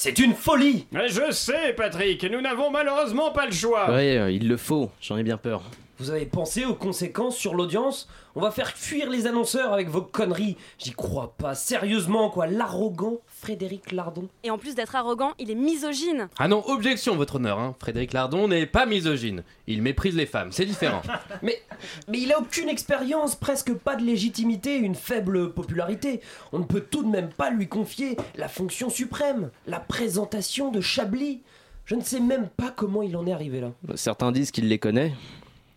C'est une folie Je sais, Patrick, nous n'avons malheureusement pas le choix. Ouais, euh, il le faut, j'en ai bien peur. Vous avez pensé aux conséquences sur l'audience? On va faire fuir les annonceurs avec vos conneries. J'y crois pas. Sérieusement, quoi. L'arrogant Frédéric Lardon. Et en plus d'être arrogant, il est misogyne. Ah non, objection, votre honneur. Hein. Frédéric Lardon n'est pas misogyne. Il méprise les femmes, c'est différent. mais, mais il a aucune expérience, presque pas de légitimité, une faible popularité. On ne peut tout de même pas lui confier la fonction suprême, la présentation de Chablis. Je ne sais même pas comment il en est arrivé là. Certains disent qu'il les connaît.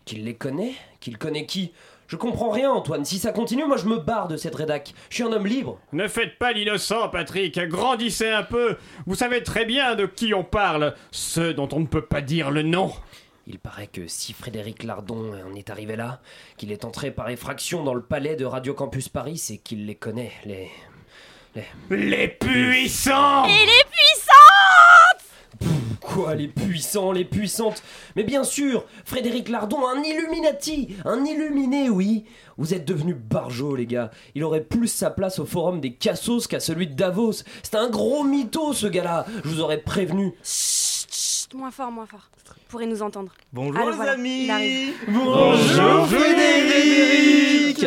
Qu'il les connaît? Qu'il connaît qui? Je comprends rien, Antoine. Si ça continue, moi je me barre de cette rédac. Je suis un homme libre. Ne faites pas l'innocent, Patrick. Grandissez un peu. Vous savez très bien de qui on parle. Ceux dont on ne peut pas dire le nom. Il paraît que si Frédéric Lardon en est arrivé là, qu'il est entré par effraction dans le palais de Radio Campus Paris, c'est qu'il les connaît, les. Les, les puissants Et les puissantes Quoi, les puissants, les puissantes Mais bien sûr, Frédéric Lardon, un Illuminati Un illuminé, oui Vous êtes devenus barjots, les gars. Il aurait plus sa place au forum des Cassos qu'à celui de Davos. C'est un gros mytho, ce gars-là Je vous aurais prévenu. Chut, chut, moins fort, moins fort. Vous pourrez nous entendre. Bonjour Alors les voilà, amis. Bonjour Frédéric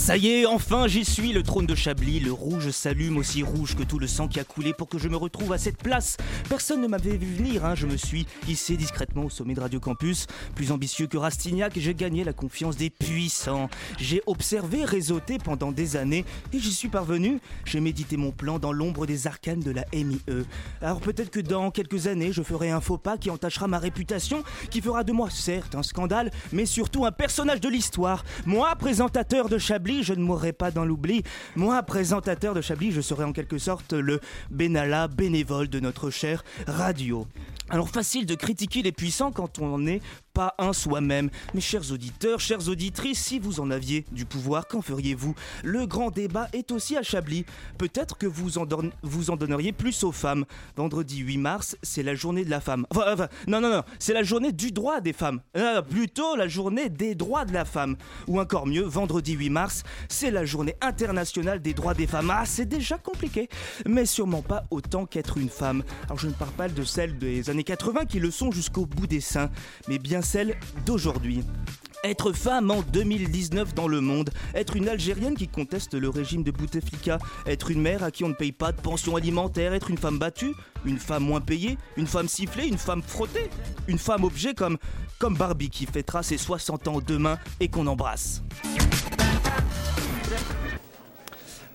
Ça y est, enfin j'y suis, le trône de Chablis, le rouge s'allume aussi rouge que tout le sang qui a coulé pour que je me retrouve à cette place. Personne ne m'avait vu venir, hein. je me suis hissé discrètement au sommet de Radio Campus. Plus ambitieux que Rastignac, j'ai gagné la confiance des puissants. J'ai observé, réseauté pendant des années et j'y suis parvenu. J'ai médité mon plan dans l'ombre des arcanes de la MIE. Alors peut-être que dans quelques années, je ferai un faux pas qui entachera ma réputation, qui fera de moi certes un scandale, mais surtout un personnage de l'histoire. Moi, présentateur de Chablis, je ne mourrai pas dans l'oubli. Moi, présentateur de Chablis, je serai en quelque sorte le Benalla bénévole de notre chère radio. Alors facile de critiquer les puissants quand on n'est pas un soi-même. Mes chers auditeurs, chères auditrices, si vous en aviez du pouvoir, qu'en feriez-vous? Le grand débat est aussi à Chablis. Peut-être que vous en, vous en donneriez plus aux femmes. Vendredi 8 mars, c'est la journée de la femme. Enfin, non, non, non, c'est la journée du droit des femmes. Euh, plutôt la journée des droits de la femme. Ou encore mieux, vendredi 8 mars, c'est la journée internationale des droits des femmes. Ah, c'est déjà compliqué, mais sûrement pas autant qu'être une femme. Alors je ne parle pas de celles des années 80 qui le sont jusqu'au bout des seins, mais bien celles d'aujourd'hui. Être femme en 2019 dans le monde, être une Algérienne qui conteste le régime de Bouteflika, être une mère à qui on ne paye pas de pension alimentaire, être une femme battue, une femme moins payée, une femme sifflée, une femme frottée, une femme objet comme, comme Barbie qui fêtera ses 60 ans demain et qu'on embrasse.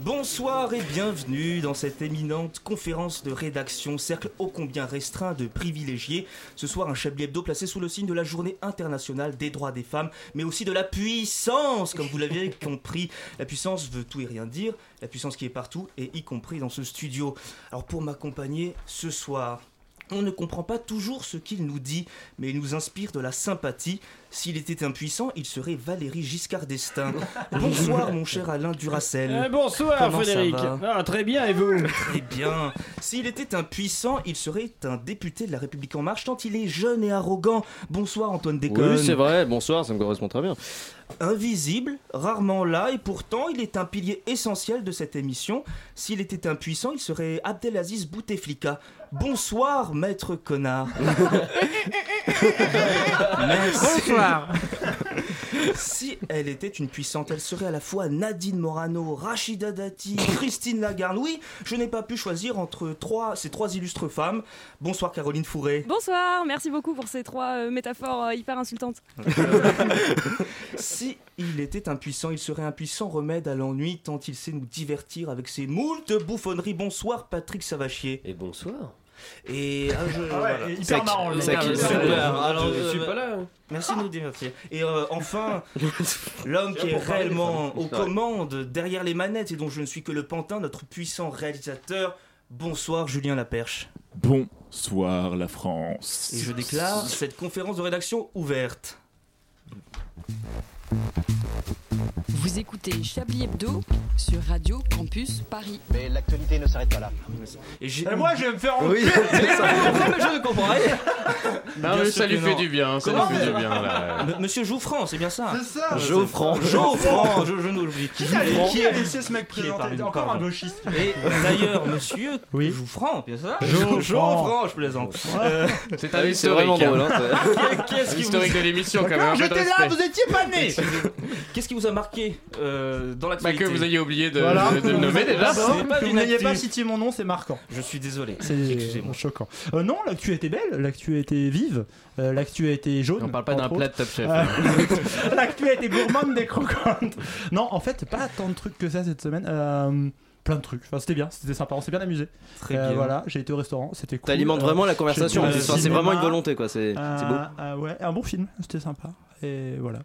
Bonsoir et bienvenue dans cette éminente conférence de rédaction, cercle ô combien restreint de privilégiés. Ce soir, un Chablis Hebdo placé sous le signe de la journée internationale des droits des femmes, mais aussi de la puissance, comme vous l'avez compris. La puissance veut tout et rien dire, la puissance qui est partout, et y compris dans ce studio. Alors pour m'accompagner ce soir, on ne comprend pas toujours ce qu'il nous dit, mais il nous inspire de la sympathie. S'il était impuissant, il serait Valérie Giscard d'Estaing. Bonsoir, mon cher Alain Duracel. Eh, bonsoir, Comment Frédéric. Ah, très bien, et vous? Très bien. S'il était impuissant, il serait un député de la République En Marche, tant il est jeune et arrogant. Bonsoir, Antoine Déconne. Oui, c'est vrai, bonsoir, ça me correspond très bien. Invisible, rarement là, et pourtant il est un pilier essentiel de cette émission. S'il était impuissant, il serait Abdelaziz Bouteflika. Bonsoir, maître connard. Merci. Bonsoir. Si elle était une puissante, elle serait à la fois Nadine Morano, Rachida Dati, Christine Lagarde. Oui, je n'ai pas pu choisir entre trois, ces trois illustres femmes. Bonsoir Caroline Fourré. Bonsoir, merci beaucoup pour ces trois euh, métaphores euh, hyper insultantes. Si il était impuissant, il serait un puissant remède à l'ennui tant il sait nous divertir avec ses moultes bouffonneries. Bonsoir Patrick Savachier. Et bonsoir. Et ah, je, Ah ouais, voilà. hyper marrant, le super. Alors, je euh, suis pas là. Merci de nous divertir. Et euh, enfin, l'homme qui est réellement aux commandes, derrière les manettes et dont je ne suis que le pantin, notre puissant réalisateur. Bonsoir Julien Laperche. Bonsoir la France. Et je déclare cette conférence de rédaction ouverte. Vous écoutez Chablis Hebdo sur Radio Campus Paris. Mais l'actualité ne s'arrête pas là. Et, moi, je vais me faire Oui, enculer. c'est ça. Non, mais je ne comprends rien. Non, mais ça lui fait du bien, ça lui fait du bien là. Monsieur Jouffran, c'est bien ça C'est ça. Jouffran, je, je n'oublie. Qui a, qui a laissé ce mec Qui est présenter Encore un gauchiste. Et d'ailleurs, monsieur Oui. Jouffran, bien ça Jouffran. Je plaisante. Euh, C'est un oui, c'est historique. vraiment drôle. hein. hein, Qu'est-ce qui vous Historique de l'émission quand même, de J'étais là, vous étiez pas né. Qu'est-ce qui vous a marqué euh, dans Bah l'actualité que vous ayez oublié de, Voilà. de- de le nommer déjà. Que vous n'ayez pas cité mon nom, c'est marquant. Je suis désolé. C'est Excusez-moi. choquant. Euh, non, l'actu était belle, l'actu était vive, euh, l'actu a été jaune. On parle pas d'un plat de Top Chef. Euh, hein. l'actu a été gourmande des croquantes. Non, en fait, pas tant de trucs que ça cette semaine. Euh, plein de trucs. Enfin, c'était bien, c'était sympa, on s'est bien amusé. Très Euh, bien. Voilà, j'ai été au restaurant, c'était cool. T'alimentes Euh, vraiment la conversation. c'est vraiment une volonté quoi. C'est beau. euh, euh, ouais, un bon film, c'était sympa. Et voilà.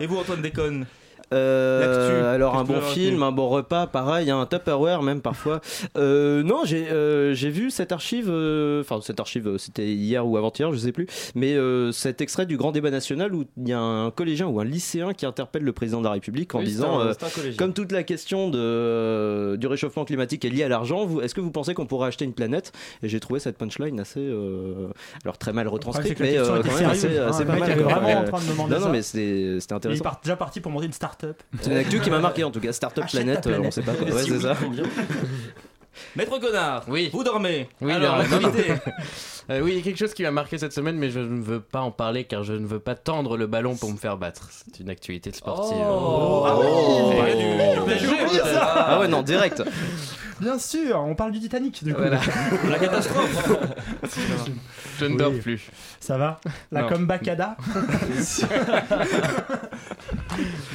Et vous, Antoine Déconne? Euh, alors un bon film, un bon repas, pareil, un Tupperware même parfois. Euh, non, j'ai euh, j'ai vu cette archive, enfin cette archive, c'était hier ou avant-hier, je sais plus, mais cet extrait du grand débat national où il y a un collégien ou un lycéen qui interpelle le président de la République en Oui, disant, un- comme toute la question de, du réchauffement climatique est liée à l'argent, est-ce que vous pensez qu'on pourrait acheter une planète? Et j'ai trouvé cette punchline assez, alors très mal retranscrite, mais quand même assez, hein, assez le pas mec mal. était quoi. vraiment Ouais. en train de demander non, mais c'était c'était Il est intéressant. déjà parti pour monter une start-up. C'est une actu qui m'a marqué en tout cas, Startup euh, on planète. sait pas quoi. Ouais, c'est ça. Maître Connard, Oui. vous dormez. Oui, Alors. Euh, oui, il y a quelque chose qui m'a marqué cette semaine, mais je ne veux pas en parler car je ne veux pas tendre le ballon pour me faire battre. C'est une actualité sportive. Oh. Ah oui, Oh. peut-être. Ah ouais, non, direct. Bien sûr, on parle du Titanic du coup. Voilà. La catastrophe. Je ne Oui. dors plus. Ça va? La Non. comebackada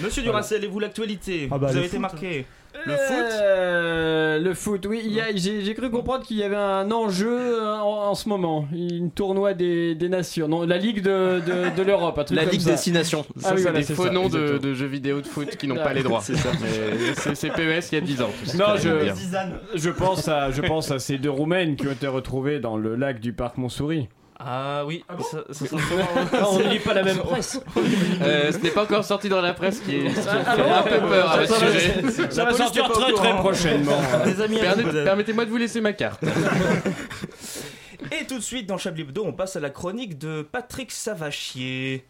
Monsieur Duracell, et vous l'actualité? Ah bah, Vous avez été marqué. Le foot Euh, Le foot, oui. il y a- J'ai j'ai cru comprendre qu'il y avait un enjeu euh, en, en ce moment. Une tournoi des, des nations. Non, la Ligue de, de, de l'Europe. un truc La comme Ligue ça. Destination. Ah Ça, oui, c'est voilà, des c'est faux ça, noms de, jeux vidéo de foot qui n'ont Ah, pas les droits. c'est ça. Mais C'est c'est PES il y a 10 ans. Non, je, pense à, je pense à ces deux Roumaines qui ont été retrouvées dans le lac du parc Montsouris. Ah oui, ça, ça sent Ah, on ne lit pas la même presse. Euh, ce n'est pas encore sorti dans la presse qui, est- Ah fait bon un peu peur à Ça ce va- sujet. Ça va sortir très très prochainement. Peut-être. Permettez-moi de vous laisser ma carte. Et tout de suite, dans Chablis Hebdo, on passe à la chronique de Patrick Savachier.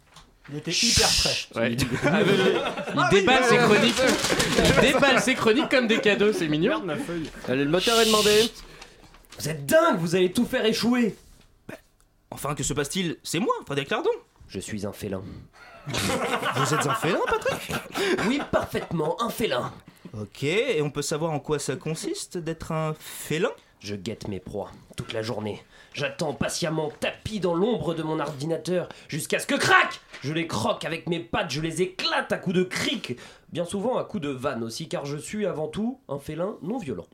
Il était hyper prêt. Ouais. Il déballe ses chroniques. Il déballe ses chroniques comme des cadeaux, c'est mignon. Allez, le moteur est demandé. Vous êtes dingue, vous allez tout faire échouer. Enfin, que se passe-t-il? C'est moi, Frédéric Lardon. Je suis un félin. Vous êtes un félin, Patrick? Oui, parfaitement, un félin. Ok, et on peut savoir en quoi ça consiste d'être un félin? Je guette mes proies toute la journée. J'attends patiemment tapis dans l'ombre de mon ordinateur jusqu'à ce que crac Je les croque avec mes pattes, je les éclate à coups de cric. Bien souvent à coups de vanne aussi, car je suis avant tout un félin non violent.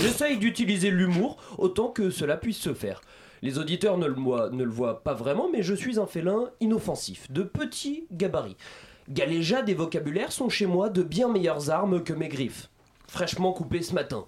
J'essaye d'utiliser l'humour autant que cela puisse se faire. Les auditeurs ne le, voient, pas vraiment, mais je suis un félin inoffensif, de petit gabarit. Galéjade et vocabulaire sont chez moi de bien meilleures armes que mes griffes. Fraîchement coupées ce matin.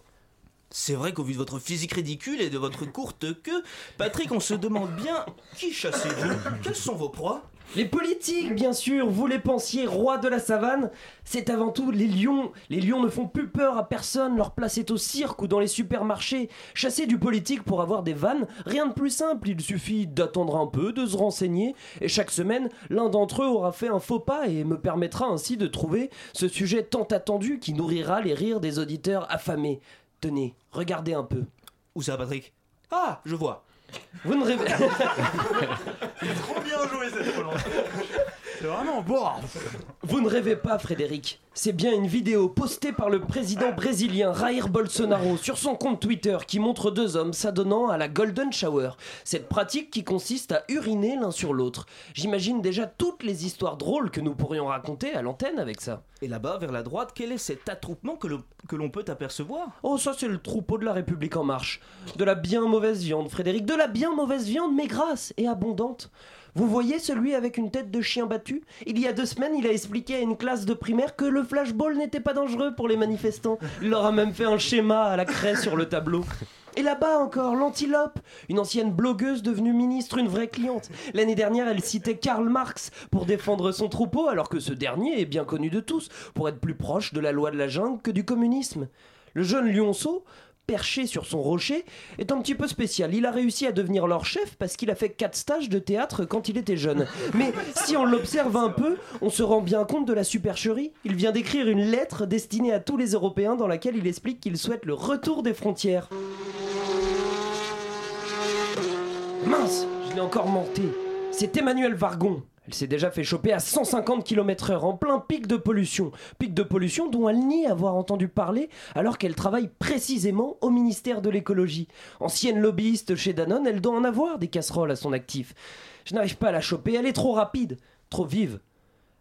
C'est vrai qu'au vu de votre physique ridicule et de votre courte queue, Patrick, on se demande bien qui chassez-vous? Quelles sont vos proies? Les politiques, bien sûr, vous les pensiez rois de la savane, c'est avant tout les lions. Les lions ne font plus peur à personne, leur place est au cirque ou dans les supermarchés. Chasser du politique pour avoir des vannes, rien de plus simple, il suffit d'attendre un peu, de se renseigner, et chaque semaine, l'un d'entre eux aura fait un faux pas et me permettra ainsi de trouver ce sujet tant attendu qui nourrira les rires des auditeurs affamés. Tenez, regardez un peu. Où ça, Patrick? Ah, je vois. Vous ne rêvez... Trop bien joué cette relance. C'est vraiment beau. Vous ne rêvez pas, Frédéric. C'est bien une vidéo postée par le président brésilien Jair Bolsonaro sur son compte Twitter qui montre deux hommes s'adonnant à la Golden Shower. Cette pratique qui consiste à uriner l'un sur l'autre. J'imagine déjà toutes les histoires drôles que nous pourrions raconter à l'antenne avec ça. Et là-bas, vers la droite, quel est cet attroupement que l'on peut apercevoir? Oh, ça c'est le troupeau de la République en marche. De la bien mauvaise viande, Frédéric. De la bien mauvaise viande, mais grasse et abondante. Vous voyez celui avec une tête de chien battu? Il y a deux semaines, il a expliqué à une classe de primaire que le flashball n'était pas dangereux pour les manifestants. Il leur a même fait un schéma à la craie sur le tableau. Et là-bas encore, l'antilope, une ancienne blogueuse devenue ministre, une vraie cliente. L'année dernière, elle citait Karl Marx pour défendre son troupeau, alors que ce dernier est bien connu de tous pour être plus proche de la loi de la jungle que du communisme. Le jeune lionceau, perché sur son rocher, est un petit peu spécial. Il a réussi à devenir leur chef parce qu'il a fait quatre stages de théâtre quand il était jeune. Mais si on l'observe un peu, on se rend bien compte de la supercherie. Il vient d'écrire une lettre destinée à tous les Européens dans laquelle il explique qu'il souhaite le retour des frontières. Mince, je l'ai encore menté. C'est Emmanuel Vargon. Elle s'est déjà fait choper à 150 km/h en plein pic de pollution. Pic de pollution dont elle nie avoir entendu parler alors qu'elle travaille précisément au ministère de l'écologie. Ancienne lobbyiste chez Danone, elle doit en avoir des casseroles à son actif. Je n'arrive pas à la choper, elle est trop rapide, trop vive.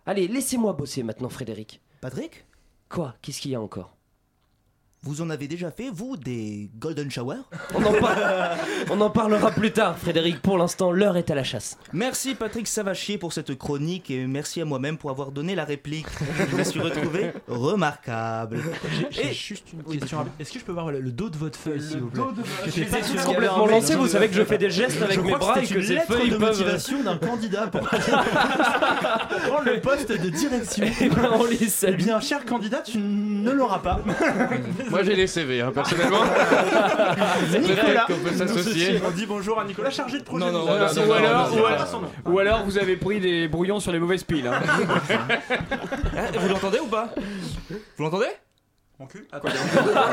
Allez, laissez-moi bosser maintenant, Frédéric. Patrick? Quoi? Qu'est-ce qu'il y a encore? Vous en avez déjà fait, vous, des Golden Shower on en, par- on en parlera plus tard, Frédéric. Pour l'instant, l'heure est à la chasse. Merci Patrick Savachier pour cette chronique et merci à moi-même pour avoir donné la réplique. Je me suis retrouvé remarquable. J'ai juste une question. Est-ce que je peux voir le, le dos de votre feuille, s'il vous plaît Je pas sûr. complètement lancés. Vous savez que je fais des gestes avec Je mes bras et que une ces lettre feuilles de peuvent. motivation d'un candidat pour prendre le poste de direction. Eh ben, on les Eh bien, cher candidat, tu ne l'auras pas. Moi j'ai les CV, hein, personnellement. Nicolas, qu'on peut s'associer. On dit bonjour à Nicolas, chargé de projet. Non, non, de- non, de- non, de- non, de- alors- de- ou alors-. Ou vous avez pris des brouillons sur les mauvaises piles. hein. Hein, vous l'entendez ou pas? Vous l'entendez? Mon cul Attends.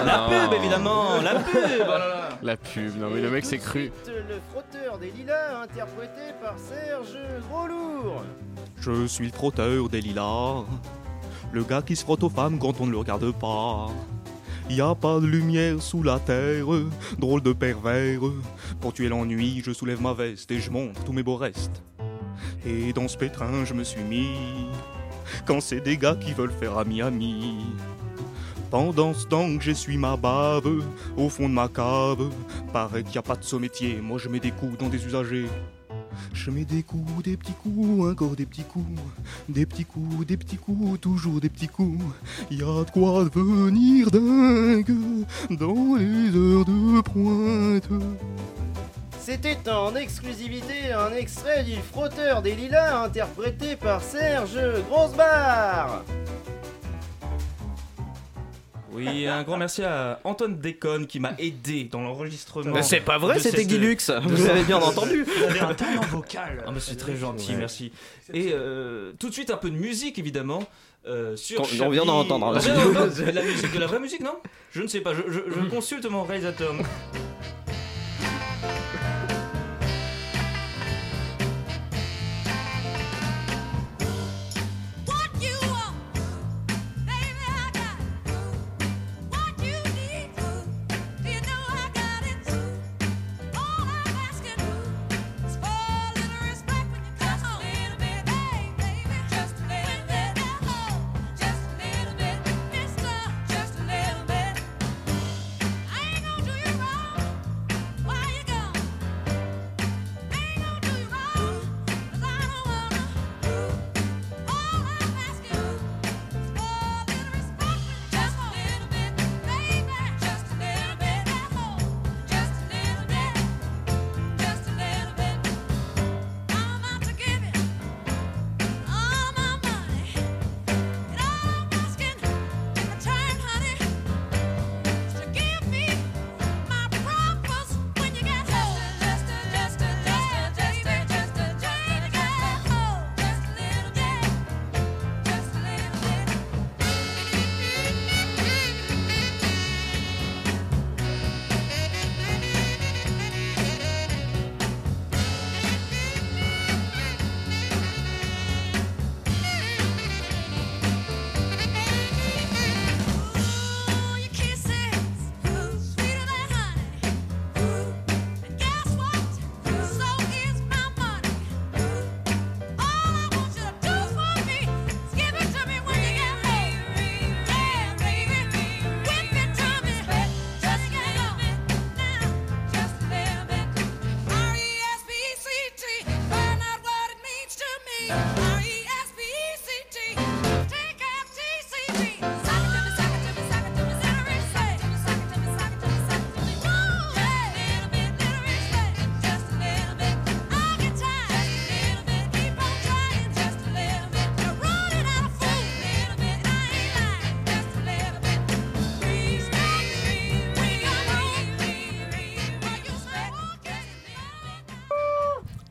La pub évidemment, la pub oh là là. La pub, non mais le mec s'est cru. Le frotteur des lilas, interprété par Serge Groslourd. Je suis le frotteur des lilas, le gars qui se frotte aux femmes quand on ne le regarde pas. Y a pas de lumière sous la terre, drôle de pervers. Pour tuer l'ennui, je soulève ma veste et je montre tous mes beaux restes. Et dans ce pétrin, je me suis mis quand c'est des gars qui veulent faire ami-ami. Pendant ce temps que j'essuie ma bave au fond de ma cave, paraît qu'il n'y a pas de sommétier, moi je mets des coups dans des usagers. Je mets des coups, des petits coups, encore des petits coups, des petits coups, des petits coups, toujours des petits coups. Y a de quoi devenir dingue dans les heures de pointe. C'était en exclusivité un extrait du frotteur des lilas, interprété par Serge Grosbar. Oui, un grand merci à Antoine Déconne qui m'a aidé dans l'enregistrement. Mais c'est pas vrai, c'était Guy Lux. Vous avez bien entendu. Vous avez un talent vocal. Ah, mais c'est très gentil, Ouais. merci. Et euh, tout de suite un peu de musique évidemment. euh, sur Quand- on vient d'en entendre, hein. La musique, de la vraie musique, non? Je ne sais pas, je, je- je consulte mon réalisateur.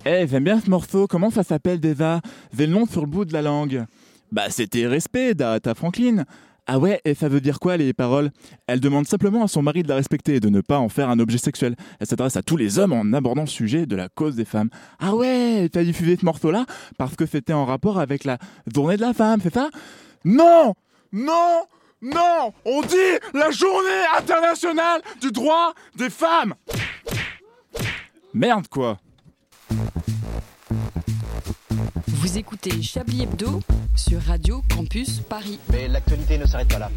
Eh, j'aime bien ce morceau. Comment ça s'appelle déjà J'ai le nom sur le bout de la langue. Bah, c'était Respect d'Aretha Franklin. Ah ouais, et ça veut dire quoi les paroles? Elle demande simplement à son mari de la respecter et de ne pas en faire un objet sexuel. Elle s'adresse à tous les hommes en abordant le sujet de la cause des femmes. Ah ouais, t'as diffusé ce morceau-là? Parce que c'était en rapport avec la journée de la femme, c'est ça? Non Non Non On dit la journée internationale du droit des femmes Merde quoi Vous écoutez Chablis Hebdo sur Radio Campus Paris. Mais l'actualité ne s'arrête pas là.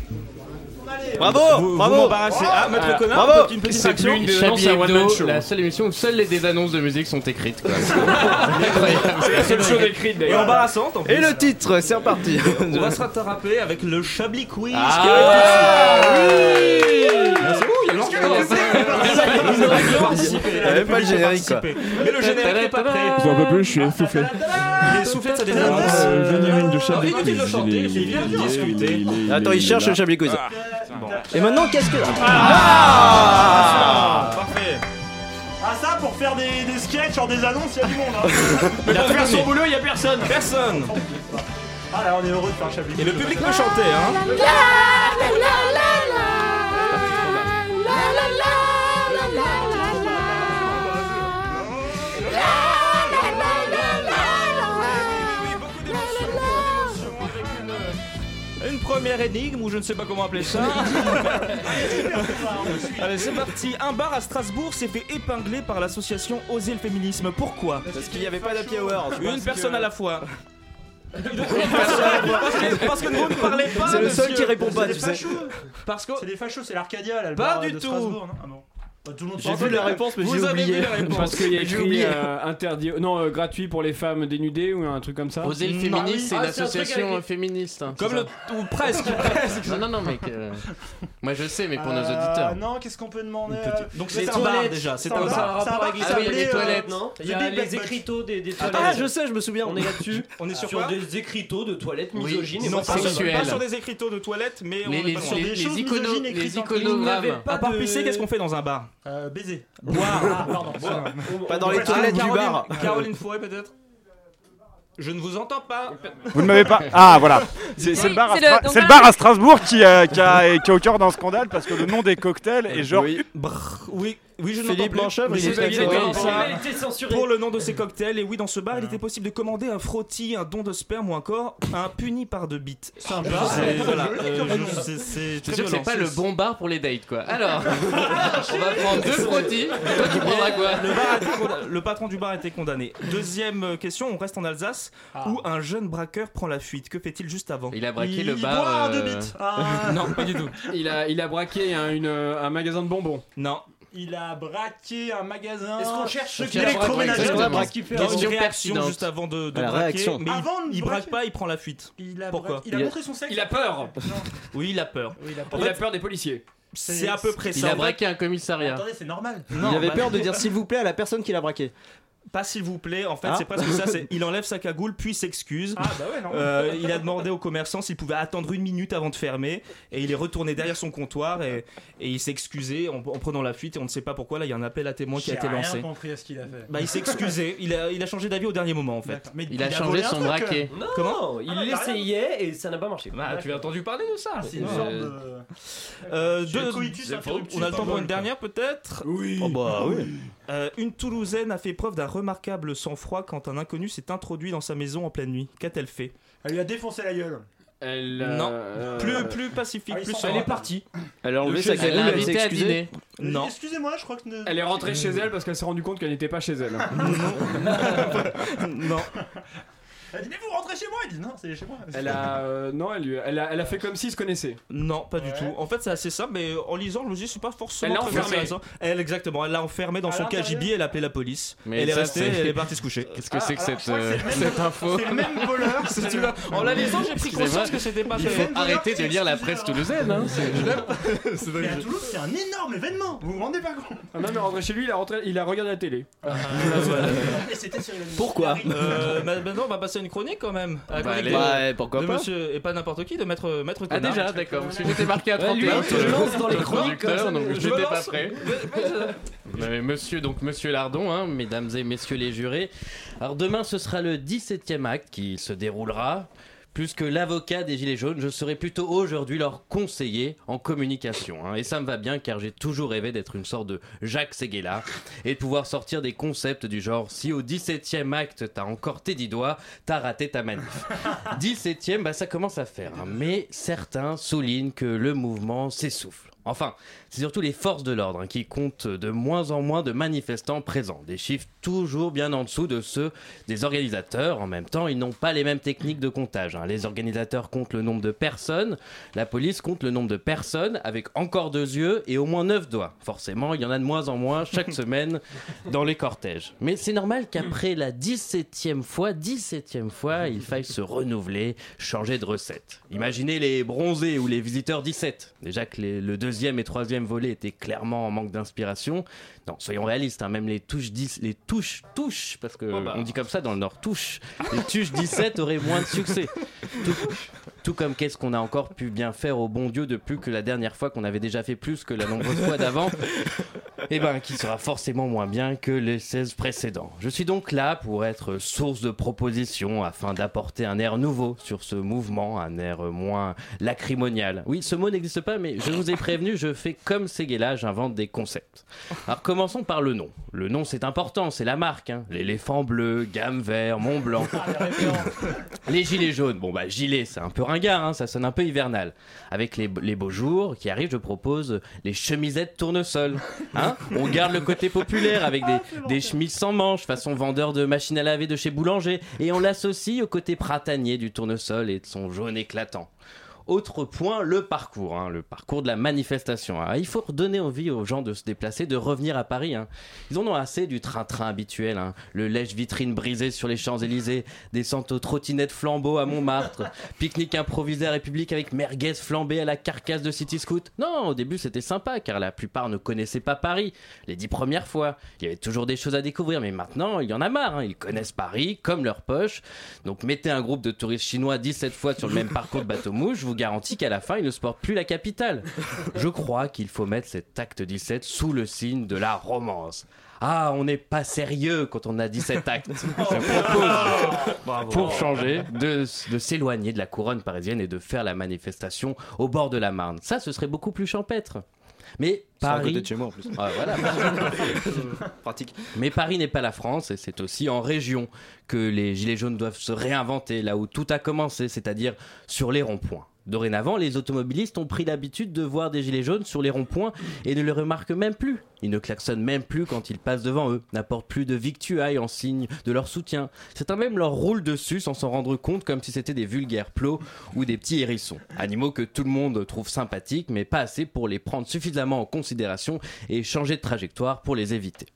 Bravo Vous- vous Bravo m'embarrassez. Ah, maître connard, bravo une petite C'est plus une Des Chablis annonces à one man Hebdo, show. la seule émission où seules les des annonces de musique sont écrites. quoi. C'est la seule chose écrite Et d'ailleurs. embarrassante en plus. Et le titre, c'est reparti On va se rattraper avec le Chablis Quiz Ah, oui. tout de. C'est bon, il a. Il avait pas le générique quoi. Mais le générique n'est pas prêt. J'en peux plus, je suis essoufflé. Il est soufflé de sa. Euh, de Chablis de Quiz. Il est- il vient de il est- discuter. il est- Attends, il cherche le Chablis Quiz. Bon. Et maintenant, qu'est-ce que. Ah Parfait. Ah ça pour faire des, des sketchs en des annonces, il y a du monde. Hein. Mais pour faire son boulot, il y a personne. Personne. Ah là on est heureux de faire Chablis. Et le public peut chanter, hein. Une première énigme, ou je ne sais pas comment appeler ça. Allez, c'est parti. Un bar à Strasbourg s'est fait épingler par l'association Oser le féminisme. Pourquoi? Parce qu'il n'y avait pas d'happy hour. Une personne à la fois. Une personne à la fois. Parce que vous ne parlez pas. C'est le seul monsieur. qui répond pas, C'est tu des sais. fachos. Parce que C'est des fachos, c'est l'Arcadia là. le Pas bar du de tout. Strasbourg, non? Ah bon. Bah, J'ai vu la réponse, mais j'ai oublié. la réponse. Parce qu'il y a écrit euh, interdit, non euh, gratuit pour les femmes dénudées ou un truc comme ça. Oser le féministe, c'est une Ah, association avec- féministe. Comme le. Ou presque. Non, non, non, mec. euh, Moi je sais, mais pour nos Euh, auditeurs. Non, qu'est-ce qu'on peut demander euh, Donc c'est un bar déjà. C'est un bar. un bar avec qui les Ah les toilettes. euh, Non, il y The a les écriteaux des, des toilettes. Ah, je sais, je me souviens. On est là-dessus. On est sur sur des écriteaux de toilettes misogynes. et Non, pas ça sur- sur des écriteaux de toilettes, mais on Les, est les, les, les, des choses misogynes les écrites en- iconogrammes. À part pisser, qu'est-ce qu'on fait dans un bar? Euh, Baiser. Boire. Ah, pardon. Pas dans les toilettes du Caroline- bar. Caroline Fourré peut-être Je ne vous entends pas. Vous ne m'avez pas. Ah voilà. C'est c'est Oui, le bar, à c'est le- Stra- donc c'est le là- bar à Strasbourg qui, euh, qui, a- qui est au cœur d'un scandale parce que le nom des cocktails est genre. Oui. Brrr, oui, oui, je Philippe. Manchevre, Mais il est Ça a été censuré. Pour le nom de ces cocktails, et oui, dans ce bar, il était possible de commander un frottis, un don de sperme ou encore un puni par de bits. Sympa. C'est voilà, euh, c'est- très sûr que c'est violent. pas le bon bar pour les dates quoi. Alors, on va prendre deux frottis. Toi tu prendras quoi Le, patron du bar a été condamné. Deuxième euh, question, on reste en Alsace où un jeune braqueur prend la fuite. Que fait-il juste avant Il a braqué Il le bar. deux euh, bits. Ah. Non, pas du tout. Il a, il a braqué un magasin de bonbons. Non. Il a braqué un magasin. Est-ce qu'on cherche ceux qui Électroménager. exactement. braquent qui fait Il a une Question réaction pertinente. juste avant de, de braquer, mais Avant il, de il braque pas, il prend la fuite. Il a, Pourquoi il a Il a- montré son sexe. Il a peur. Oui, il a peur. Oui, il a En peur. Il a peur des policiers. C'est à peu près Il ça. a En braqué un commissariat. Attendez, c'est normal. Non, Il avait bah, peur de dire s'il vous plaît à la personne qui l'a braqué. Pas s'il vous plaît, en fait Ah. c'est presque ça, c'est il enlève sa cagoule puis s'excuse. Ah bah ouais, non. Euh, il a demandé au commerçant s'il pouvait attendre une minute avant de fermer et il est retourné derrière son comptoir et, et il s'est excusé en, en prenant la fuite et on ne sait pas pourquoi là il y a un appel à témoins qui a J'ai été rien lancé. compris à ce qu'il a fait. Bah il s'est excusé, il a, il a changé d'avis au dernier moment en fait. Mais Il a changé son braquet. Non, Comment il Ah, l'essayait et ça n'a pas marché. Bah, tu as entendu parler de ça Ah, c'est une Euh, sorte de. euh, coitus interruptus, on a le temps pour une dernière peut-être? Oui. Oh bah oui. Euh, Une Toulousaine a fait preuve d'un remarquable sang-froid quand un inconnu s'est introduit dans sa maison en pleine nuit. Qu'a-t-elle fait Elle lui a défoncé la gueule. Elle, Non. euh, Plus, plus pacifique, Ah, plus. Elle est partie. Elle a enlevé Le sa Elle l'a elle s'est invité à dîner. Non. Excusez-moi, je crois que. ne- Elle est rentrée chez elle parce qu'elle s'est rendue compte qu'elle n'était pas chez elle. non. Elle dit, mais vous rentrez chez moi? Il dit, non, c'est chez moi. Elle a, euh, non, elle, lui- elle a, elle a fait comme s'ils se connaissaient. Non, pas du Ouais. tout. En fait, c'est assez simple, mais en lisant, je me dis, c'est pas forcément Elle l'a très enfermée. intéressant. Elle, exactement, elle l'a enfermée dans À son l'intérieur KGB, elle a appelé la police. Mais elle est ça, restée, c'est- elle est partie se coucher. Qu'est-ce que Ah, c'est que alors, cette, je crois que euh, c'est le même- cette info C'est le même voleur. Si tu vois, en la lisant, j'ai pris conscience que c'était pas Il fait. faut arrêter de lire la presse toulousaine. Hein. c'est- Mais à Toulouse, c'est un énorme événement. Vous vous rendez pas compte Ah, même rentré chez lui, il a, rentré, il a regardé la télé. Et c'était Cyril Hanouna. Pourquoi Euh, ma- Maintenant, on va passer lancer une chronique quand même. À la Bah, chronique allez. de- Ouais, pourquoi de pas. monsieur, et pas n'importe qui, de maître, maître Ah Connard. déjà, d'accord, parce que j'étais marqué à Ouais, 30 lui, minutes. je lance dans les le chroniques, conducteur, comme ça, donc je me n'étais pas lance. prêt. Mais monsieur, donc monsieur Lardon, hein, mesdames et messieurs les jurés. Alors demain, ce sera le 17e acte qui se déroulera. Plus que l'avocat des Gilets jaunes, je serai plutôt aujourd'hui leur conseiller en communication. hein. Et ça me va bien car j'ai toujours rêvé d'être une sorte de Jacques Séguéla et de pouvoir sortir des concepts du genre si au 17e acte t'as encore tes 10 doigts, t'as raté ta manif. 17e, bah ça commence à faire. hein. Mais certains soulignent que le mouvement s'essouffle. Enfin, c'est surtout les forces de l'ordre hein, qui comptent de moins en moins de manifestants présents. Des chiffres toujours bien en dessous de ceux des organisateurs. En même temps, ils n'ont pas les mêmes techniques de comptage. hein. Les organisateurs comptent le nombre de personnes, la police compte le nombre de personnes avec encore deux yeux et au moins neuf doigts. Forcément, il y en a de moins en moins chaque semaine dans les cortèges. Mais c'est normal qu'après la 17e fois, 17e fois, il faille se renouveler, changer de recette. Imaginez les bronzés ou les visiteurs 17. Déjà que les- le deuxième et troisième volet étaient clairement en manque d'inspiration. Non, soyons réalistes, hein, même les touches 10, les touches, touches, parce que Oh bah. on dit comme ça dans le Nord, touches. Les touches 17 auraient moins de succès. tout comme qu'est-ce qu'on a encore pu bien faire au bon Dieu de plus que la dernière fois qu'on avait déjà fait plus que la nombreuse fois d'avant eh ben, qui sera forcément moins bien que les 16 précédents. Je suis donc là pour être source de propositions afin d'apporter un air nouveau sur ce mouvement, un air moins lacrymonial. Oui, ce mot n'existe pas, mais je vous ai prévenu, je fais comme Seguela, j'invente des concepts. Alors commençons par le nom. Le nom c'est important, c'est la marque. hein. L'éléphant bleu, gamme vert, Mont Blanc. Les gilets jaunes, bon bah gilet c'est un peu ringard, hein, ça sonne un peu hivernal. Avec les, les beaux jours qui arrivent, je propose les chemisettes tournesol. Hein On garde le côté populaire avec des, des chemises sans manches, façon vendeur de machines à laver de chez Boulanger, et on l'associe au côté printanier du tournesol et de son jaune éclatant. Autre point, le parcours, hein, le parcours de la manifestation. Il faut redonner envie aux gens de se déplacer, de revenir à Paris. hein. Ils en ont assez du train-train habituel, hein. le lèche-vitrine brisé sur les Champs-Élysées, descente aux trottinettes flambeaux à Montmartre, pique-nique improvisé à République avec merguez flambée à la carcasse de City Scoot. Non, au début c'était sympa car la plupart ne connaissaient pas Paris. Les dix premières fois, il y avait toujours des choses à découvrir, mais maintenant il y en a marre. Ils connaissent Paris comme leur poche. Donc mettez un groupe de touristes chinois 17 fois sur le même parcours de bateau-mouche, vous garantis qu'à la fin ils ne se portent plus la capitale. Je crois qu'il faut mettre cet acte 17 sous le signe de la romance. Ah, on n'est pas sérieux quand on a 17 actes. Je propose, pour changer, de, de s'éloigner de la couronne parisienne et de faire la manifestation au bord de la Marne. Ça, ce serait beaucoup plus champêtre. Mais à Paris. côté de chez moi en plus. Ah, voilà. Pratique. Mais Paris n'est pas la France et c'est aussi en région que les Gilets jaunes doivent se réinventer, là où tout a commencé, c'est-à-dire sur les ronds-points. Dorénavant, les automobilistes ont pris l'habitude de voir des gilets jaunes sur les ronds-points et ne les remarquent même plus. Ils ne klaxonnent même plus quand ils passent devant eux, n'apportent plus de victuailles en signe de leur soutien. Certains même leur roulent dessus sans s'en rendre compte comme si c'était des vulgaires plots ou des petits hérissons. Animaux que tout le monde trouve sympathiques mais pas assez pour les prendre suffisamment en considération et changer de trajectoire pour les éviter.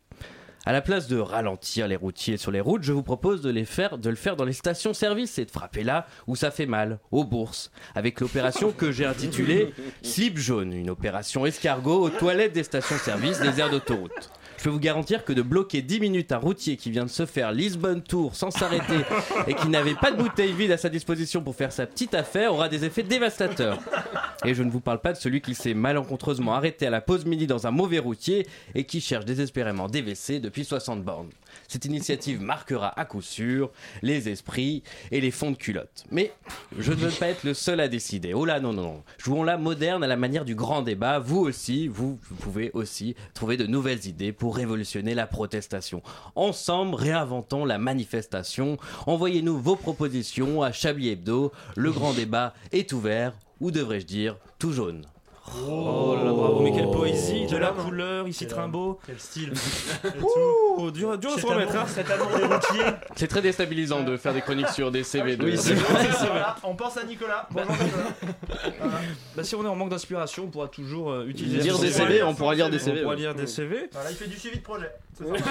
À la place de ralentir les routiers sur les routes, je vous propose de, les faire, de le faire dans les stations-service et de frapper là où ça fait mal, aux bourses, avec l'opération que j'ai intitulée Slip jaune, une opération escargot aux toilettes des stations-service des aires d'autoroute. Je peux vous garantir que de bloquer 10 minutes un routier qui vient de se faire Lisbonne-Tour sans s'arrêter et qui n'avait pas de bouteille vide à sa disposition pour faire sa petite affaire aura des effets dévastateurs. Et je ne vous parle pas de celui qui s'est malencontreusement arrêté à la pause midi dans un mauvais routier et qui cherche désespérément des WC depuis 60 bornes. Cette initiative marquera à coup sûr les esprits et les fonds de culotte. Mais je ne veux pas être le seul à décider. Oh là, non, non, non. Jouons-la moderne à la manière du grand débat. Vous aussi, vous, vous pouvez aussi trouver de nouvelles idées pour révolutionner la protestation. Ensemble, réinventons la manifestation. Envoyez-nous vos propositions à Chablis Hebdo. Le grand débat est ouvert, ou devrais-je dire, tout jaune. Oh là là, bravo, mais quelle poésie, de la couleur, ici Trimbo. Quel style. Ouh, dur, dur à se Cet remettre. amour- hein. Cet amour des routiers. C'est très déstabilisant de faire des chroniques sur des CV de. Oui, c'est vrai, c'est vrai. Voilà, on pense à Nicolas. Bonjour Nicolas. Bah, si on est en manque d'inspiration, on pourra toujours euh, utiliser Lire des CV, on pourra lire des CV, On pourra ouais. lire des CV. Voilà, il fait du suivi de projet. C'est ça.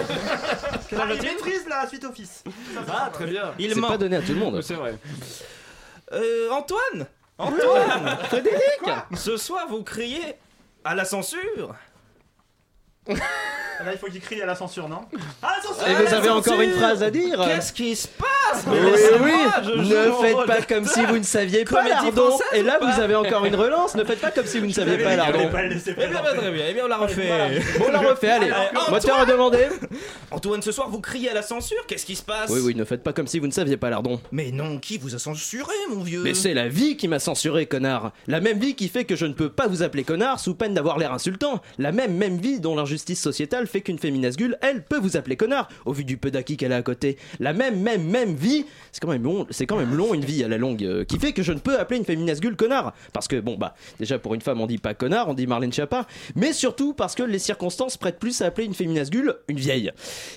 Ah, il maîtrise la suite office. Ça, Ah, ça. très bien. Il C'est ment. pas donné à tout le monde. C'est vrai. Euh, Antoine? Antoine Frédéric Ce soir, vous criez à la censure Là, il faut qu'il crie à la censure, non? À la censure Et À vous la avez encore censure une phrase à dire. Qu'est-ce qui se passe? Oui, mais oui, je joue ne faites pas comme si vous ne saviez pas, Lardon. Et là, vous avez encore une relance. Ne faites pas comme si vous ne saviez pas, Lardon. Eh bien, bah, très bien, eh bien on la refait. Bon, on la refait, allez. Antoine Moteur à demander. Antoine, ce soir vous criez à la censure, qu'est-ce qui se passe? Oui, oui, ne faites pas comme si vous ne saviez pas, Lardon. Mais non, qui vous a censuré, mon vieux? Mais c'est la vie qui m'a censuré, connard. La même vie qui fait que je ne peux pas vous appeler connard sous peine d'avoir l'air insultant. La même, même vie dont l'injustice sociétale fait qu'une féminasgule, elle, peut vous appeler connard, au vu du peu d'acquis qu'elle a à côté. La même, même, même c'est quand même long, une vie à la longue, euh, qui fait que je ne peux appeler une féminasgule connard. Parce que, bon, bah, déjà pour une femme, on dit pas connard, on dit Marlène Schiappa. Mais surtout parce que les circonstances prêtent plus à appeler une féminasgule une vieille.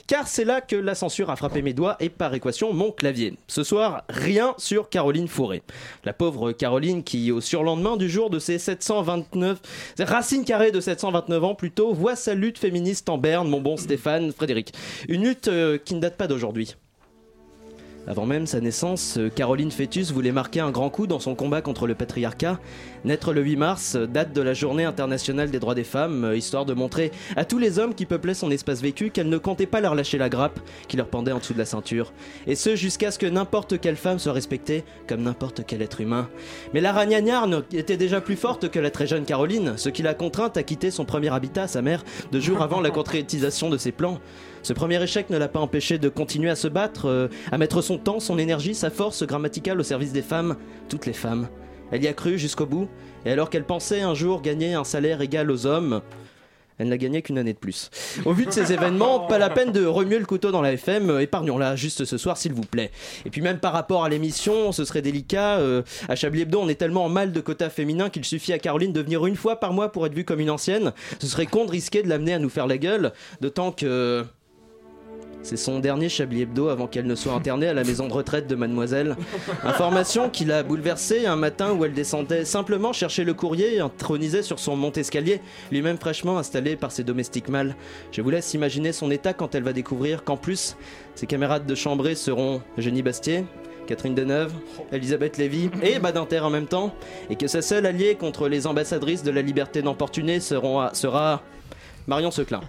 Car c'est là que la censure a frappé mes doigts et par équation mon clavier. Ce soir, rien sur Caroline Fourré. La pauvre Caroline qui, au surlendemain du jour de ses 729, racine carrée de 729 ans plutôt, voit sa lutte féministe en berne, mon bon Stéphane Frédéric. Une lutte euh, qui ne date pas d'aujourd'hui. Avant même sa naissance, Caroline Fœtus voulait marquer un grand coup dans son combat contre le patriarcat. Naître le 8 mars, date de la journée internationale des droits des femmes, histoire de montrer à tous les hommes qui peuplaient son espace vécu qu'elle ne comptait pas leur lâcher la grappe qui leur pendait en dessous de la ceinture. Et ce, jusqu'à ce que n'importe quelle femme soit respectée comme n'importe quel être humain. Mais la ragnagnagne était déjà plus forte que la très jeune Caroline, ce qui l'a contrainte à quitter son premier habitat, sa mère, deux jours avant la concrétisation de ses plans. Ce premier échec ne l'a pas empêché de continuer à se battre, euh, à mettre son temps, son énergie, sa force grammaticale au service des femmes, toutes les femmes. Elle y a cru jusqu'au bout, et alors qu'elle pensait un jour gagner un salaire égal aux hommes, elle n'a gagné qu'une année de plus. Au vu de ces événements, pas la peine de remuer le couteau dans la FM, euh, épargnons-la juste ce soir s'il vous plaît. Et puis même par rapport à l'émission, ce serait délicat, euh, à Chablis Hebdo on est tellement en mal de quotas féminins qu'il suffit à Caroline de venir une fois par mois pour être vue comme une ancienne. Ce serait con de risquer de l'amener à nous faire la gueule, d'autant que... C'est son dernier Chablis Hebdo avant qu'elle ne soit internée à la maison de retraite de Mademoiselle. Information qui l'a bouleversée un matin où elle descendait simplement chercher le courrier et intronisait sur son monte-escalier, lui-même fraîchement installé par ses domestiques mâles. Je vous laisse imaginer son état quand elle va découvrir qu'en plus, ses camarades de chambrée seront Jenny Bastier, Catherine Deneuve, Elisabeth Lévy et Badinter en même temps, et que sa seule alliée contre les ambassadrices de la liberté d'emportuner sera Marion Seclin.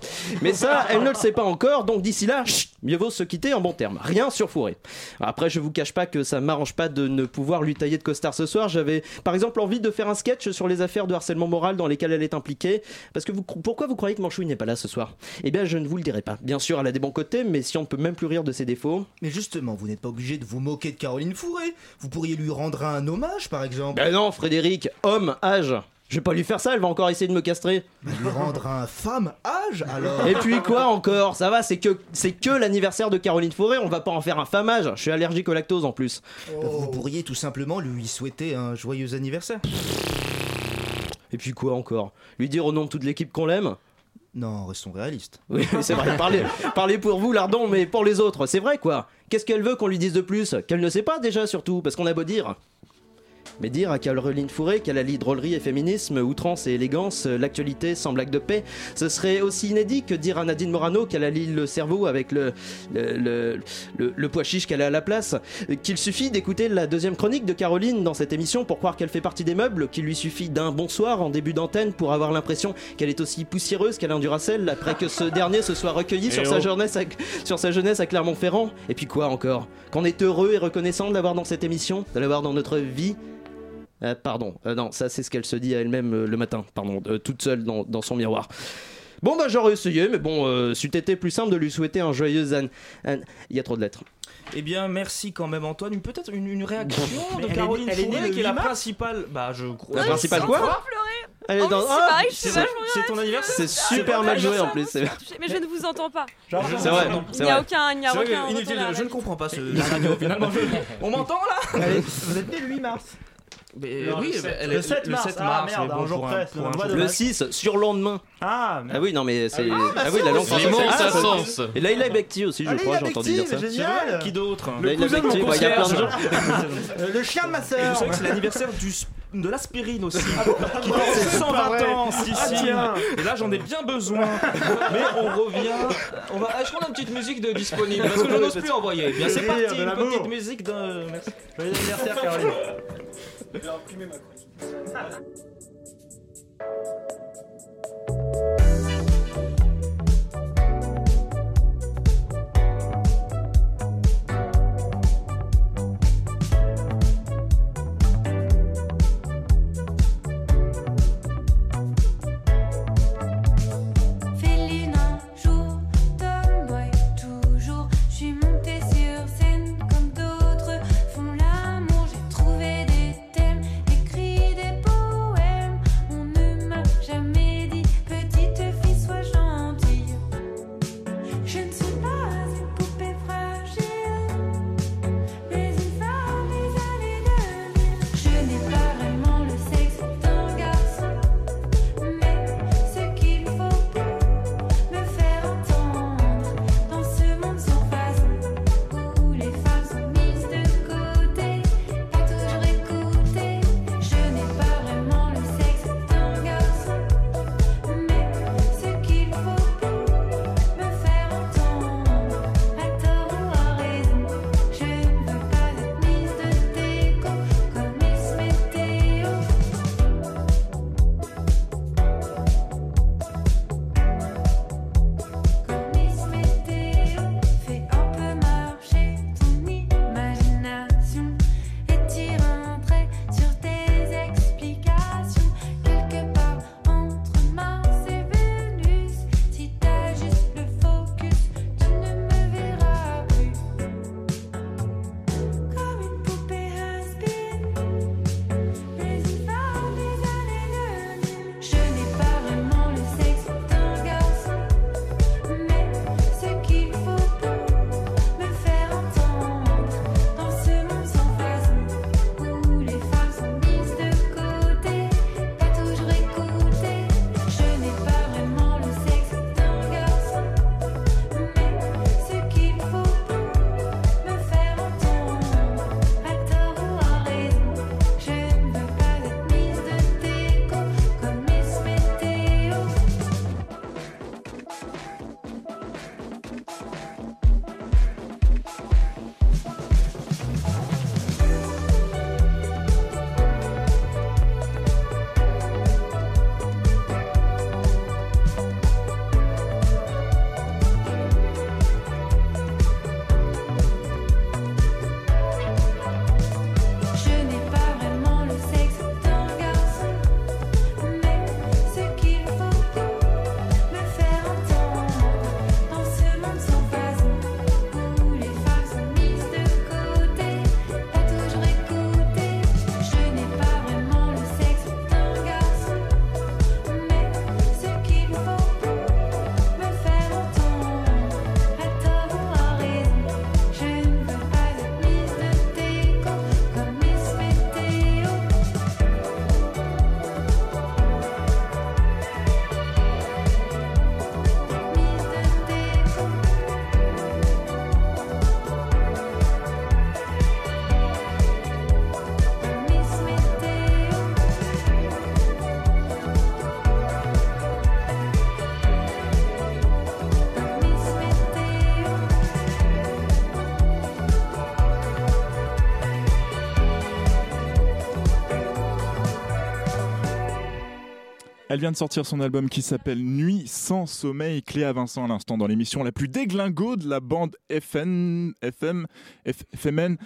Mais ça, elle ne le sait pas encore, donc d'ici là, chut, mieux vaut se quitter en bon terme. Rien sur Fourré. Après, je vous cache pas que ça m'arrange pas de ne pouvoir lui tailler de costard ce soir. J'avais, par exemple, envie de faire un sketch sur les affaires de harcèlement moral dans lesquelles elle est impliquée. Parce que vous, pourquoi vous croyez que Manchouille n'est pas là ce soir? Eh bien, je ne vous le dirai pas. Bien sûr, elle a des bons côtés, mais si on ne peut même plus rire de ses défauts. Mais justement, vous n'êtes pas obligé de vous moquer de Caroline Fourré. Vous pourriez lui rendre un hommage, par exemple. Ben non, Frédéric, homme, âge. Je vais pas lui faire ça, elle va encore essayer de me castrer. Bah, lui rendre un femme âge, alors. Et puis quoi encore Ça va, c'est que c'est que l'anniversaire de Caroline Fauré, on va pas en faire un famage. Je suis allergique au lactose en plus. Bah, Vous pourriez tout simplement lui souhaiter un joyeux anniversaire. Et puis quoi encore Lui dire au nom de toute l'équipe qu'on l'aime Non, restons réalistes. Oui, c'est vrai. Parlez, parlez pour vous, Lardon, mais pour les autres, c'est vrai quoi. Qu'est-ce qu'elle veut qu'on lui dise de plus? Qu'elle ne sait pas déjà surtout, parce qu'on a beau dire. Mais dire à Caroline Fourré qu'elle allie drôlerie et féminisme, outrance et élégance, euh, l'actualité sans blague de paix, ce serait aussi inédit que dire à Nadine Morano qu'elle allie le cerveau avec le, le, le, le- le pois chiche qu'elle a à la place, qu'il suffit d'écouter la deuxième chronique de Caroline dans cette émission pour croire qu'elle fait partie des meubles, qu'il lui suffit d'un bonsoir en début d'antenne pour avoir l'impression qu'elle est aussi poussiéreuse qu'Alain Duracel après que ce dernier se soit recueilli sur Eh sa oh. jeunesse à, sur sa jeunesse à Clermont-Ferrand. Et puis quoi encore? Qu'on est heureux et reconnaissant de l'avoir dans cette émission, de l'avoir dans notre vie. Euh, pardon, Euh, non, ça c'est ce qu'elle se dit à elle-même euh, le matin, pardon, euh, toute seule dans, dans son miroir. Bon bah j'aurais essayé, mais bon, euh, c'eût été plus simple de lui souhaiter un joyeux an... an- Il y a trop de lettres. Eh bien, merci quand même, Antoine. Peut-être une, une réaction de elle Caroline elle est née Fourré, le qui est la 8 mars principale. Bah, je crois. La principale quoi Elle est Oh, dans- Ah c'est- ton anniversaire C'est super mal joué en plus. Mais je ne vous entends pas. C'est vrai, Il n'y a aucun. Il n'y a aucun je ne comprends pas ce finalement. On m'entend là Allez, vous êtes né le 8 mars. Mais, Non, oui, le bah, sept- elle le est- 7 mars. le 7 Ah, mars. merde, mais bon, un jour c'est un de Le match. 6, sur lendemain. Ah, Ah oui, non mais c'est. Ah, bah, Ah oui, la langue c'est française. ça Ah, sens. Et Laila Bekti aussi, je Ah, crois, Laila j'ai entendu dire ça. génial. Qui d'autre Laila cousin de mon Bekti, bah, il y a plein de gens. Le chien de ma Et sœur. vous savez que c'est l'anniversaire du de l'aspirine aussi. qui Non, porte c'est pas 120 vrai. ans, si, Ah, si. Et là, j'en ai bien besoin. Mais on revient. On va. Ah, je prends une petite musique de disponible parce que je n'ose plus envoyer. Bien, c'est parti. Une petite musique de. Merci. Joyeux anniversaire, Caroline. Elle vient de sortir son album qui s'appelle Nuit sans sommeil. Cléa Vincent à l'instant dans l'émission la plus déglingo de la bande FN, FM, FMN.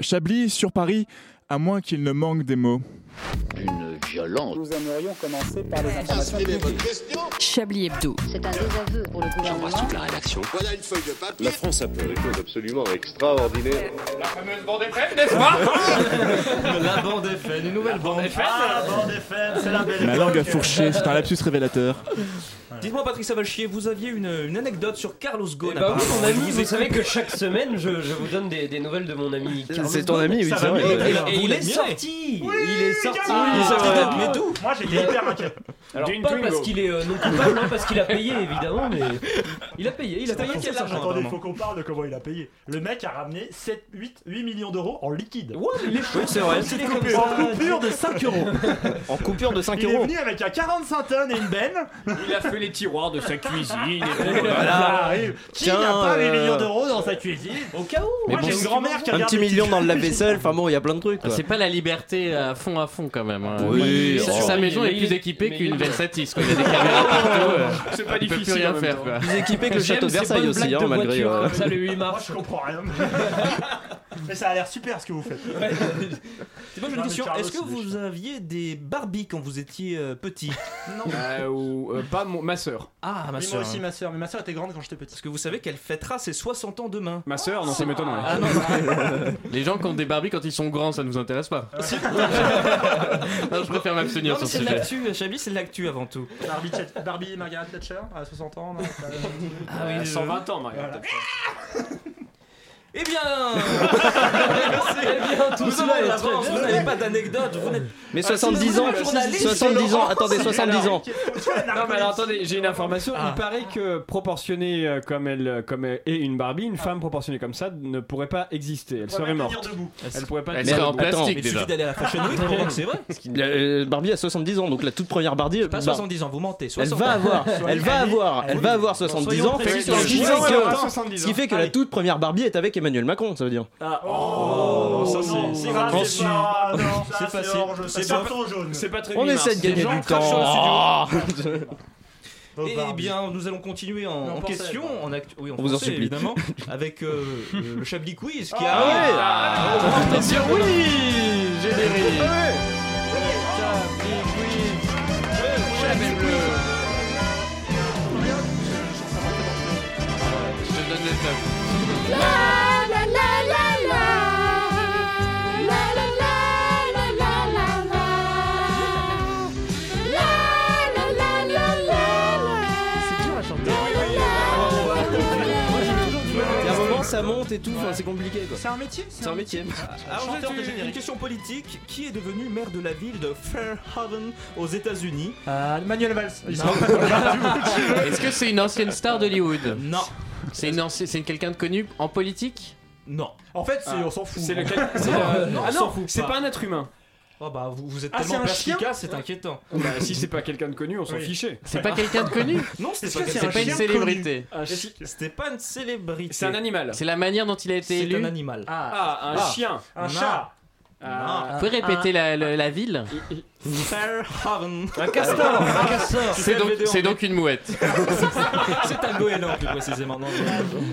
Chablis sur Paris, à moins qu'il ne manque des mots. Une violence. Nous aimerions commencer par les informations publiques. Chablis Hebdo. C'est un désaveu pour le gouvernement. la rédaction. Voilà une feuille de papier. La France a fait des choses absolument extraordinaires. La fameuse bande FM, n'est-ce pas? La bande FN, une nouvelle bande Ah, bande FM, c'est la belle Ma langue a fourché, c'est un lapsus révélateur. Dites-moi, Patrick Savalchier, vous aviez une, une anecdote sur Carlos Ghosn. Bah oui, mon ami, vous savez que chaque semaine, je, je vous donne des, des nouvelles de mon ami Carlos C'est ton ami, oui, c'est vrai. Et Et, vous il est l'admirez. sorti Oui, Il est sorti Vrai. Mais d'où Moi j'étais hyper inquiet. Alors D'une pas parce qu'il est euh, non coupable, parce qu'il a payé évidemment, mais Il a payé, il a payé quel argent Attendez, il faut qu'on parle de comment il a payé. Le mec a ramené 7, 8, 8 millions d'euros en liquide. Ouais, mais il est chaud, c'est vrai. En coupure de 5 euros. En coupure de 5 Il est euros. venu avec un 45 tonnes et une benne. Il a fait les tiroirs de sa cuisine. et Ça arrive. Qui Tiens, n'a pas 8 euh, millions d'euros dans sa cuisine au cas où. Moi j'ai une grand-mère qui Un regarde petit les million dans le lave-vaisselle, enfin bon, il y a plein de trucs. quoi. C'est pas la liberté à fond à fond quand même. hein. Oui, Sa- oh. sa maison Mais est plus équipée qu'une Versatis. Il y a des caméras partout. euh, C'est pas il peut plus difficile. en rien même faire. temps. quoi. Plus équipé que le château de Versailles aussi, hein, malgré. voiture, euh, comme ça le 8 Moi mars. je comprends rien. Mais ça a l'air super ce que vous faites. J'ai Non, une question. Est-ce que c'est vous aviez des Barbies quand vous étiez euh, petit? Euh, ou euh, pas mon- ma sœur. Ah, ma Oui, soeur. moi aussi ma soeur, mais ma soeur était grande quand j'étais petit. Parce que vous savez qu'elle fêtera ses 60 ans demain. Ma sœur, non, ça m'étonnerait. Ah non, Les gens qui ont des Barbies quand ils sont grands, ça nous intéresse pas. Non, je préfère m'abstenir non mais sur c'est ce de sujet. l'actu, Chablis, c'est de l'actu avant tout. Barbie, Chat- Barbie et Margaret Thatcher à 60 ans. Non, Ah oui, Euh, 120 ans, Maria. Voilà. Eh bien Eh bien, tout Vous cela est n'avez pas d'anecdote, vous n'êtes... Mais Ah, 70 c'est ans, le journaliste, 70 ans, attendez, 70 ans. Non mais alors attendez, j'ai une information. Ah. Il paraît que proportionnée euh, comme elle, euh, comme elle est une Barbie, une femme proportionnée comme ça ne pourrait pas exister. Elle serait morte. Elle pourrait pas. Elle serait en plastique Il suffit déjà. d'aller à la Fashion Week pour voir que c'est vrai. Euh, Barbie a 70 ans, donc la toute première Barbie. Pas bah, 70 ans, vous mentez. Elle 60 va avoir, elle va avoir, elle va avoir 70 Soyons ans. Ce qui fait que, 70 ce qui fait que la toute première Barbie est avec Emmanuel Macron, ça veut dire. Ah, Oh, oh, ça c'est... c'est c'est pas- pas- non, ça, C'est c'est facile. orange, C'est c'est pas- carton jaune. C'est pas très On essaie de gagner du le temps. Oh, Eh Barbie. bien, nous allons continuer en, question, en actu- oui, en On vous en français, supplie. évidemment, avec euh, le Chablis Quiz qui Ah arrive. ouais. Attention, oui Générique Je te donne les neuf. Ça monte et tout, c'est compliqué quoi. C'est un métier C'est un métier. Alors, Chanteur j'ai de une- question politique. Qui est devenu maire de la ville de Fairhaven aux États-Unis? Euh, Manuel Valls. Est-ce que c'est une ancienne star d'Hollywood? Non. C'est une c'est quelqu'un de connu en politique? Non. En fait, c'est- Ah, on s'en fout. C'est le. C'est Ah non, pas un être humain. Oh bah vous, vous êtes Ah, c'est tellement un chien perspicace, c'est inquiétant. Bah, si c'est pas quelqu'un de connu, on s'en Oui. fichait. C'est pas quelqu'un de connu Non, pas, que c'est C'est un pas une célébrité. Un c'était pas une célébrité. C'est un animal. C'est la manière dont il a été C'est élu un animal. Ah, Ah, un Ah. chien. un chat. Ah, Vous pouvez répéter la, la- la ville Fairhaven. Un castor, un castor. C'est donc, c'est donc une mouette. C'est un goéland plus précisément. Non,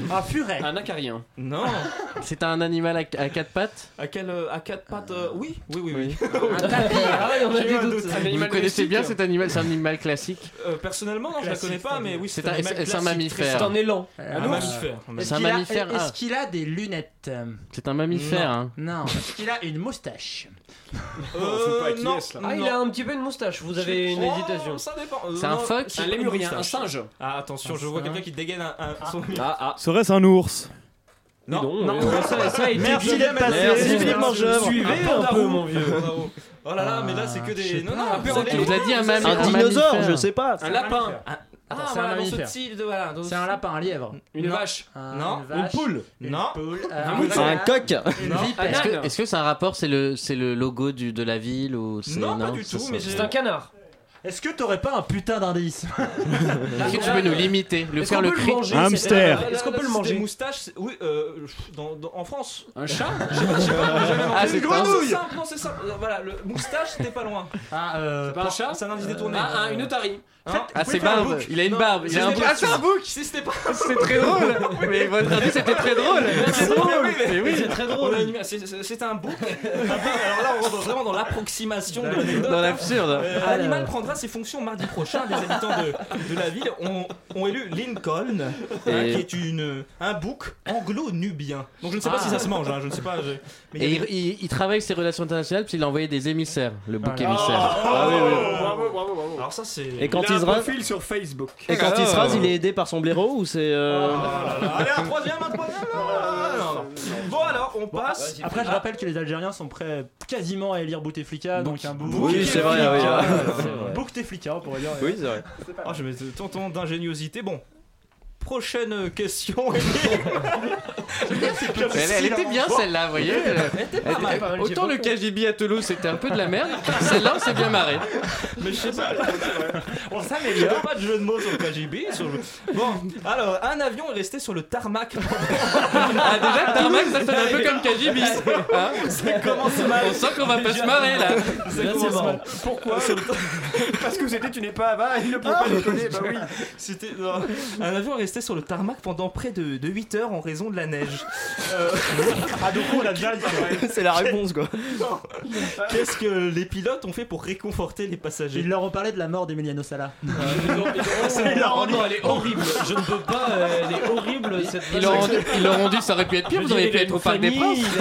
Un furet. un acarien. non. C'est un animal à, à quatre pattes À quel euh, à quatre pattes euh, Oui, oui, oui, oui. Un tapis. Ah ouais, on a des doutes. Vous connaissez bien cet animal C'est un animal classique Euh, personnellement, non, je la Classique, connais pas, mais oui, C'est un, classique, mammifère. C'est un élan. Un mammifère. C'est un mammifère. Ah, Est-ce qu'il a des lunettes c'est un mammifère. hein. Non. Est-ce qu'il a une moustache qui non. Ah, il a un petit peu une moustache. Vous avez une hésitation. Ça dépend. C'est un non, phoque c'est Un lémurien, un singe. Ah, attention, je vois quelqu'un qui dégaine un, Ah, ah. Serait-ce un ours Non, non, non. euh, ça, ça a été Merci d'être passé. Merci, Philippe Mangeuvre. Suivez Un peu, mon vieux. Bravo. Oh là là, mais là c'est que des. Non, non, un peu Vous avez dit un dinosaure, je sais pas. Un lapin. Ah, c'est un voilà, dans ce style de. Voilà, dans C'est ce- un lapin, un lièvre. Une Non. vache. Un- Non. une vache, poule. Une Non. poule. Un euh, mouton. Un coq. Une Non. vipère. Est-ce Un que est-ce que c'est un rapport C'est le, c'est le logo du, de la ville ou c'est Non, pas du tout, mais C'est un canard. Est-ce que t'aurais pas un putain d'indice Est-ce que tu peux nous limiter, le Est-ce faire qu'on le peut le cri manger, Hamster. c'est- Est-ce qu'on peut le Des manger moustaches, c'est- oui, euh, dans, dans- en France. Un chat Je sais pas, je sais pas, j'ai jamais Ah, mangé. c'est Une un- grenouille. C'est simple, non, c'est simple. Euh, Voilà, le moustache, c'était pas loin. Ah, euh, C'est pas un chat C'est un indice détourné. Ah, un- une otarie. Hein Ah, c'est un barbe. bouc Il a une barbe. Il si a un c'était bouc. pas- c'est un bouc. Si c'était pas. C'est très drôle. Mais votre indice c'était très drôle. C'est drôle, oui, mais- oui. C'est très On drôle. C'est un bouc. Alors là, on rentre vraiment dans l'approximation de l'anecdote. Dans l'absurde. Euh, L'animal prendra ses fonctions mardi prochain. Les habitants de, de la ville ont, ont élu Lincoln, hein, qui est une, un bouc anglo-nubien. Donc je ne sais pas si ça se mange, hein, je ne sais pas. je- mais il Et il, des- il- il travaille ses relations internationales parce qu'il a envoyé des émissaires, le bouc Ah, émissaire. Ah oui, oui. Bravo, bravo, bravo. Alors ça c'est. Et quand il se rase, profil sur Facebook. et quand il se Oh. rase, il est aidé par son blaireau ou c'est. euh, Allez, un troisième, un troisième. non, non, non. Bon alors, on passe. Après, je rappelle que les Algériens sont prêts quasiment à élire Bouteflika, donc un bouc. Oui, c'est vrai, oui. Bouteflika, on pourrait dire. Oui, c'est vrai. Ah, je te tonton d'ingéniosité. Bon. Prochaine question. Elle, elle était bien celle-là, vous voyez. Elle était pas mal, pas mal, j'ai Autant le KGB à Toulouse c'était un peu de la merde, celle-là on s'est bien marré. Mais je sais pas. On Il n'y s'améliore. a pas de jeu de mots sur le KGB. sur le- Bon, alors, un avion est resté sur le tarmac. Ah déjà tarmac ça sonne un peu comme KGB. Hein Ça commence mal. On sent qu'on va pas se marrer là. Ça commence mal. Pourquoi Parce que c'était tu n'es pas avant, il ne peut pas déconner. Bah oui. C'était un avion est resté sur le tarmac pendant près de, de 8 heures en raison de la neige. Euh, Ah, donc on a déjà dit. C'est la réponse quoi. Qu'est-ce que les pilotes ont fait pour réconforter les passagers Ils leur ont parlé de la mort d'Emiliano Sala. Ils ont- ils ont- Oh non, elle est horrible. Je ne peux pas. euh, Elle est horrible cette Ils leur, ont, ils leur ont dit ça aurait pu être pire, Je vous auriez pu être au Parc des Princes.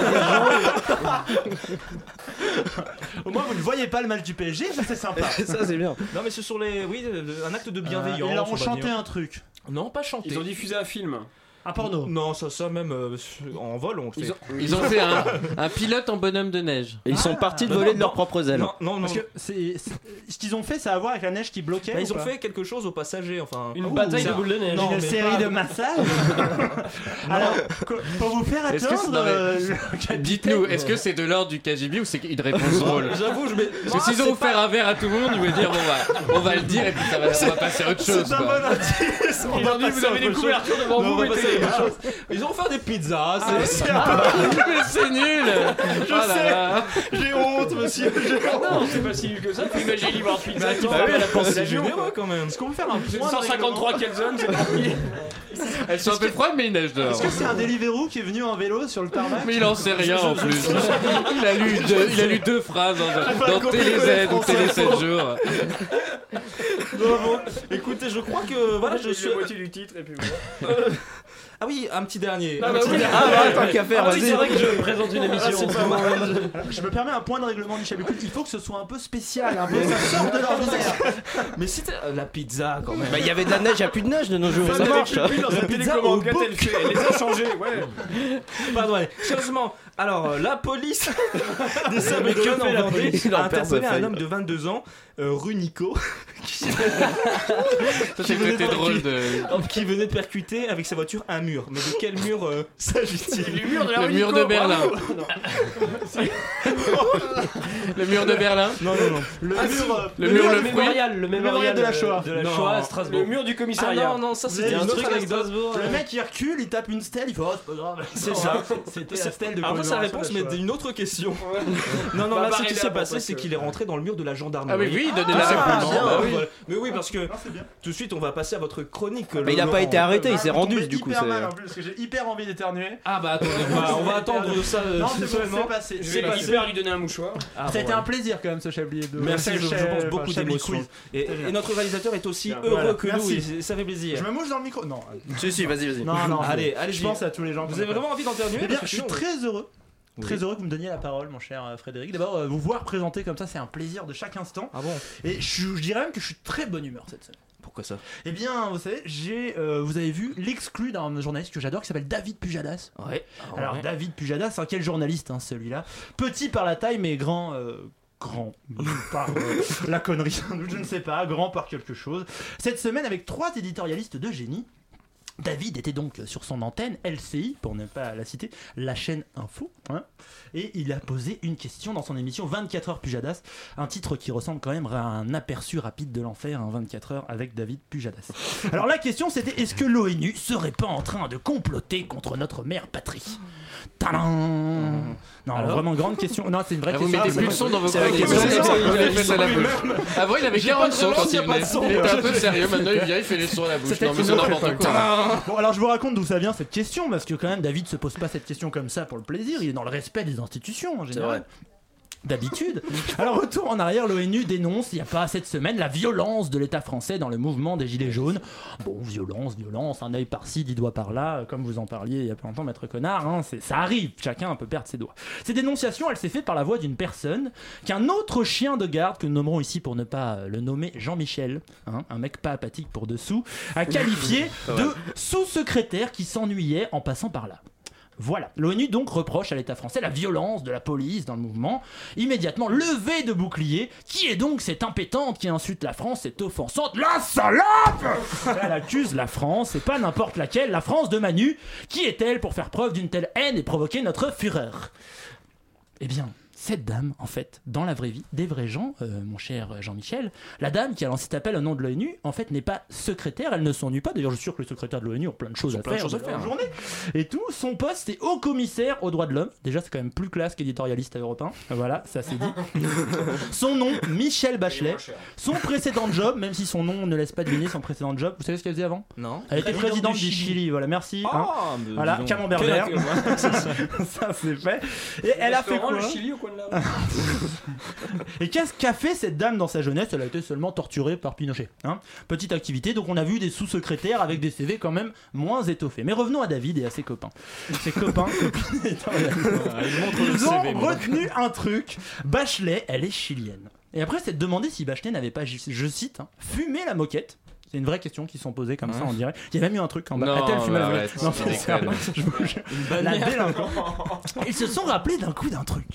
Au moins, vous ne voyez pas le mal du PSG, ça c'est sympa. Ça, c'est bien. Non mais c'est sur les... Oui, euh, un acte de bienveillance. Ils leur ont chanté un truc. Non, pas chanté. Ils ont diffusé un film. Un porno. Non, ça, ça même euh, en vol on le fait. Ils ont, ils ont fait un, un pilote en bonhomme de neige. Et ils sont partis de non, voler de leurs propres ailes. Non, non, non. Parce que c'est, c'est- ce qu'ils ont fait, ça a à voir avec la neige qui bloquait. Bah, ils ont pas fait quelque chose aux passagers, enfin. Une Ouh, bataille de boules de neige. Non, Une série pas- de massages. Alors, pour vous faire Est-ce que c'est- attendre, euh, le Dites-nous, est-ce que c'est de l'ordre du KGB ou c'est une réponse drôle J'avoue, je mets. Parce que s'ils ont offert un verre à tout le monde, ils vont dire bon bah, on va le dire et puis ça va, on va passer à autre chose. C'est un bon indice. Dit vous avez chose. couvertures devant vous. Chose. Ils ont offert des pizzas. c'est- c'est un peu- Mais c'est nul Je Oh sais. J'ai honte, monsieur. J'ai honte. Non, c'est pas si nul que ça. Faut imaginer libre pizza qui bah oui, à la l'avion. généreux quand même. Est-ce qu'on peut faire un C'est point de 153 Kelson, c'est parti. Elles sont un peu froides mais il neige dehors. Est-ce que c'est un Deliveroo qui est venu en vélo sur le tarmac Mais il en sait rien en plus. Il a lu deux, il a lu deux phrases dans, dans TéléZ ou Télé 7 jours. Bon. Écoutez, je crois que voilà, je J'ai suis. la moitié du titre et puis voilà. Ah oui, un petit dernier. Ah Un bah petit oui. dernier. Ah bah, tant qu'à faire, Ah vas-y. c'est vrai que je présente une émission. Ah, pas mal. Je me permets un point de règlement du Chablis. Il faut que ce soit un peu spécial, un peu ça sort de l'ordinaire. Mais c'était euh, la pizza quand même. Bah, il y avait de la neige, il n'y a plus de neige de nos jours. Ça marche. pile dans La pizza Elle les a changés, ouais. Pardon, allez. Sérieusement, alors euh, la police des en a interpellé un homme de 22 ans, euh, rue Nico, qui, drôle de. qui venait de percuter avec sa voiture un mur. Mais de quel mur euh, s'agit-il Le mur de la Le rue mur Nico, de Berlin. Le mur de Berlin. Non, non, non. Le Ah, mur, Le le mur, le mémorial, le mémorial de la Shoah. de la Non, Shoah à Le Strasbourg. mur du Ah commissariat. non, non, ça c'était un autre anecdote. Strasbourg. Le mec il recule, il tape une stèle, il fait oh c'est pas grave. C'est ça. C'était la stèle de La commémoration réponse, mais d'une autre question. Non, non, Bah, là ce qui s'est passé, c'est qu'il est rentré dans le mur de la gendarmerie. Ah oui, oui, donnez la Ah, réponse. bien, Bah oui. voilà. Mais oui, parce que tout de suite on va passer à votre chronique. Mais il a pas été arrêté, il s'est rendu du coup. hyper c'est- mal en plus parce que j'ai hyper envie d'éternuer. Ah bah attendez, on va, attendre ça euh, Non, c'est passé. C'est passé. hyper lui donner un mouchoir. Ah, Ça a bon, été un plaisir quand même ce Chablis Hebdo. Merci, je, pense beaucoup d'émotions. Et, notre réalisateur est aussi heureux que nous, ça fait plaisir. Je me mouche dans le micro Non. Si, si, vas-y, vas-y. Non, non. Allez, je- allez, Je pense à tous les gens. Vous avez a vraiment envie d'intervenir Eh je suis très heureux. Oui. Très heureux que vous me donniez la parole, mon cher euh, Frédéric. D'abord, euh, vous voir présenter comme ça, c'est un plaisir de chaque instant. Ah bon? Et je, je dirais même que je suis très bonne humeur cette semaine. Pourquoi ça? Eh bien, vous savez, j'ai, euh, vous avez vu l'exclu d'un journaliste que j'adore qui s'appelle David Pujadas. Ouais. Alors, ouais. David Pujadas, hein, quel journaliste hein, celui-là? Petit par la taille, mais grand. euh, Grand par euh, la connerie, je ne sais pas, grand par quelque chose. Cette semaine, avec trois éditorialistes de génie, David était donc sur son antenne LCI, pour ne pas la citer, la chaîne Info, hein, et il a posé une question dans son émission 24 heures Pujadas, un titre qui ressemble quand même à un aperçu rapide de l'enfer, un 24 heures avec David Pujadas. Alors la question c'était est-ce que l'ONU serait pas en train de comploter contre notre mère patrie? Tadam Non, Alors vraiment grande question. Non, c'est une vraie Ah, vous question. mettez plus de son dans vos C'est la chroniques. question. C'est ça, il les fait à la Oui, bouche. même. Avant, il avait J'ai 40 pas de sons quand il pas de venait. son. Il était un peu sérieux, maintenant il vient, il fait les sons à la bouche. Non, mais c'est n'importe quoi. Bon, alors je vous raconte d'où ça vient cette question, parce que quand même David se pose pas cette question comme ça pour le plaisir, il est dans le respect des institutions en général. D'habitude. Alors, retour en arrière, l'ONU dénonce, il n'y a pas cette semaine, la violence de l'État français dans le mouvement des Gilets jaunes. Bon, violence, violence, un œil par-ci, dix doigts par-là, comme vous en parliez il y a pas longtemps, maître connard, hein, c'est- ça arrive, chacun peut perdre ses doigts. Ces dénonciations, elle s'est faite par la voix d'une personne qu'un autre chien de garde, que nous nommerons ici pour ne pas euh, le nommer Jean-Michel, hein, un mec pas apathique pour dessous, a qualifié de sous-secrétaire qui s'ennuyait en passant par là. Voilà. L'ONU donc reproche à l'État français la violence de la police dans le mouvement. Immédiatement levé de bouclier. Qui est donc cette impétente qui insulte la France, cette offensante La salope Elle accuse la France, et pas n'importe laquelle, la France de Manu. Qui est-elle pour faire preuve d'une telle haine et provoquer notre fureur? Eh bien, cette dame, en fait, dans la vraie vie, des vrais gens, euh, mon cher Jean-Michel, la dame qui a lancé cet appel au nom de l'ONU, en fait, n'est pas secrétaire, elle ne s'ennuie pas. D'ailleurs, je suis sûr que les secrétaires de l'ONU ont plein de choses à plein de faire choses à de leur faire. journée. Et tout, son poste, c'est haut commissaire aux droits de l'homme. Déjà, c'est quand même plus classe qu'éditorialiste 1. Voilà, ça c'est dit. son nom, Michel Bachelet. Son précédent job, même si son nom ne laisse pas deviner son précédent job, vous savez ce qu'elle faisait avant? Non. Elle était présidente du Chili. voilà, merci. hein. Ah, mais voilà, camembert vert. ça, c'est fait. Et elle a fait quoi? le Chili et qu'est-ce qu'a fait cette dame dans sa jeunesse? Elle a été seulement torturée par Pinochet. hein. Petite activité, donc on a vu des sous-secrétaires avec des CV quand même moins étoffés. Mais revenons à David et à ses copains. Ses copains, copines il montre le Ils ont CV, retenu un truc. Bachelet, elle est chilienne. Et après, c'est de demander si Bachelet n'avait pas, je je cite, hein, fumé la moquette. C'est une vraie question qui sont posées comme ça, on dirait. Il y a même eu un truc en bas. Non, A-t-elle fumé la bah Non, c'est je vous jure. La merde. délinquance. Ils se sont rappelés d'un coup d'un truc.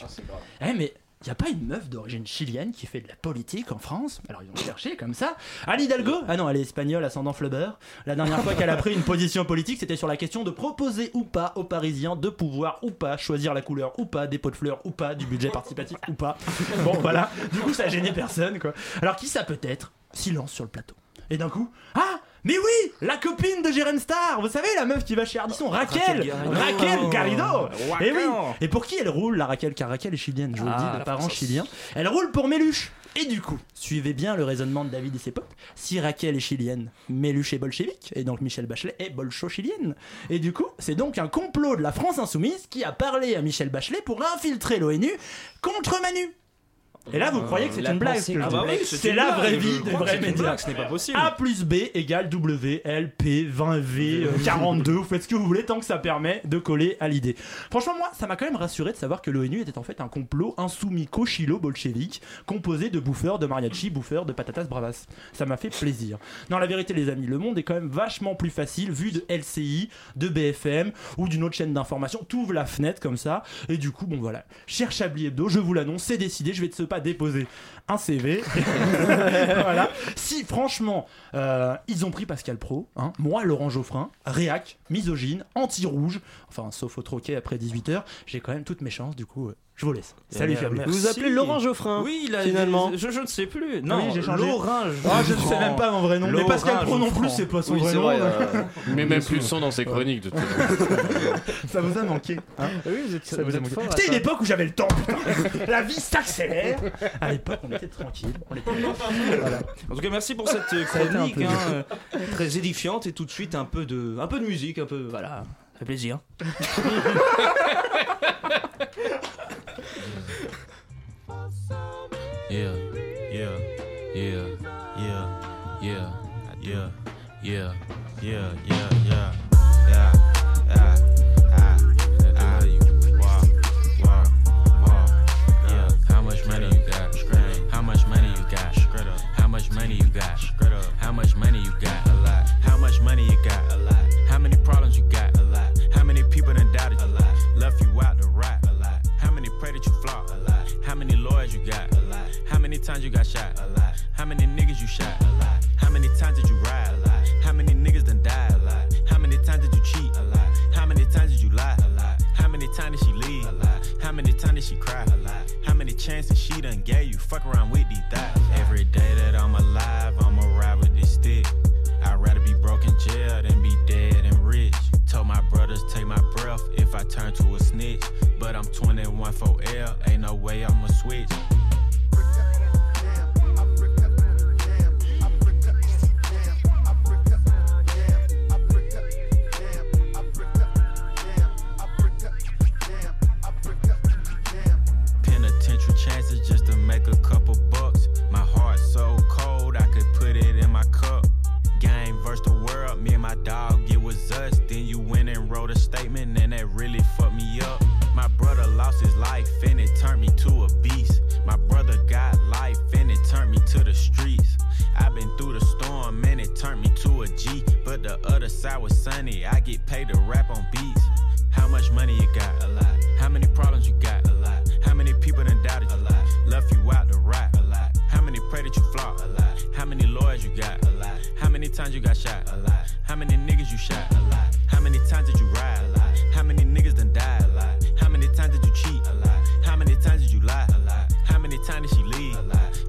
Eh, mais il n'y a pas une meuf d'origine chilienne qui fait de la politique en France? Alors ils ont cherché comme ça. Anne Hidalgo? Ah non, elle est espagnole, ascendant Flubber. La dernière fois qu'elle a pris une position politique, c'était sur la question de proposer ou pas aux Parisiens de pouvoir ou pas choisir la couleur ou pas des pots de fleurs ou pas du budget participatif ou pas. Bon voilà, du coup ça a gêné personne quoi. Alors qui ça peut être? Silence sur le plateau. Et d'un coup, ah mais oui, la copine de Jérém Star, vous savez la meuf qui va chez Ardisson, Raquel, Raquel Garrido. Et oui. Et pour qui elle roule la Raquel Car Raquel est chilienne, je vous le Ah, dis, de la parents chiliens. Elle roule pour Méluche. Et du coup, suivez bien le raisonnement de David et ses potes. Si Raquel est chilienne, Méluche est bolchevique, et donc Michel Bachelet est bolcho-chilienne. Et du coup, c'est donc un complot de la France insoumise qui a parlé à Michel Bachelet pour infiltrer l'ONU contre Manu. Et là, vous croyez que c'est une blague ce que je. C'est la vraie vie des vrais médias. ce n'est pas possible. A plus B égale W, L, P, 20V, euh, 42. Vous faites ce que vous voulez tant que ça permet de coller à l'idée. Franchement, moi, ça m'a quand même rassuré de savoir que l'ONU était en fait un complot insoumis-cochilo-bolchevique composé de bouffeurs de mariachi, bouffeurs de patatas bravas. Ça m'a fait plaisir. Non, la vérité, les amis, le monde est quand même vachement plus facile vu de LCI, de BFM ou d'une autre chaîne d'information. Tu ouvres la fenêtre comme ça et du coup, bon voilà. Cher Chablis Hebdo, je vous l'annonce, c'est décidé. Je vais de ce pas déposer un CV. voilà. Si franchement, euh, ils ont pris Pascal Pro, hein, moi, Laurent Geoffrin, réac, misogyne, anti-rouge, enfin, sauf au troquet après 18h, j'ai quand même toutes mes chances. Du coup, euh, je vous laisse. Salut, bien, Chablis. merci. Vous vous appelez Laurent Geoffrin Oui, il a, finalement. Je, je ne sais plus. Non, Oui, j'ai changé. Laurent Ah, je ne sais même pas mon vrai nom. Mais Pascal Pro non plus, c'est pas son Oui, vrai nom. vrai. euh, Mais même plus de son dans ses chroniques de toute façon. Ça vous a manqué. hein Oui, vous êtes, Ça vous a manqué. C'était une époque où j'avais le temps, putain. La vie s'accélère. À l'époque, on était tranquille. On était... Voilà. En tout cas, merci pour cette euh, chronique hein, euh, très édifiante et tout de suite un peu de, un peu de musique, un peu voilà, ça fait plaisir. Yeah, yeah, yeah, yeah, yeah, yeah, yeah, yeah, yeah, yeah, yeah, yeah,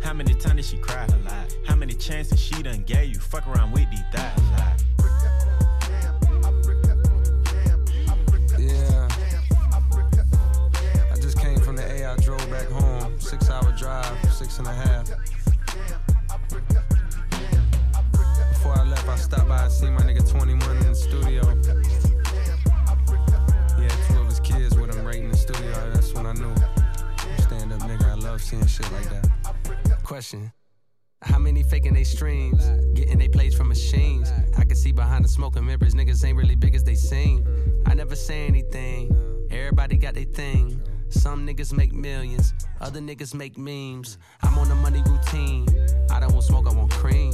How many times did she cry? A lot. How many chances she done gave you? Fuck around with these thighs. Yeah. I just came from the A. I drove back home. Six hour drive, six and a half. Before I left, I stopped by and seen my nigga 21 in the studio. Had two of his kids with him right in the studio. That's when I knew. Stand up nigga, I love seeing shit like that. Question. How many faking they streams? Getting they plays from machines. I can see behind the smoke and mirrors, niggas ain't really big as they seem. I never say anything. Everybody got their thing. Some niggas make millions, other niggas make memes. I'm on a money routine. I don't want smoke, I want cream.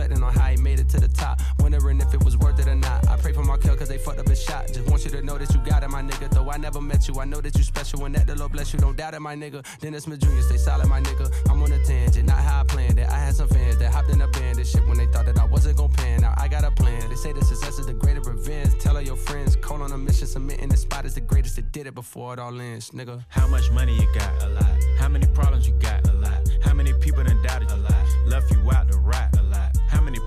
reflecting on how he made it to the top. Wondering if it was worth it or not. I pray for Markel cause they fucked up his shot. Just want you to know that you got it, my nigga. Though I never met you, I know that you special and that the Lord bless you. Don't doubt it, my nigga. Dennis Smith Jr., stay solid, my nigga. I'm on a tangent, not how I planned it. I had some fans that hopped in a band and shit when they thought that I wasn't gon' pan. Now I got a plan. They say the success is the greater revenge. Tell all your friends, call on a mission, submitting the spot is the greatest that did it before it all ends, nigga. How much money you got? A lot. How many problems you got? A lot. How many people done doubted you? A lot. Left you out to rap? A lot.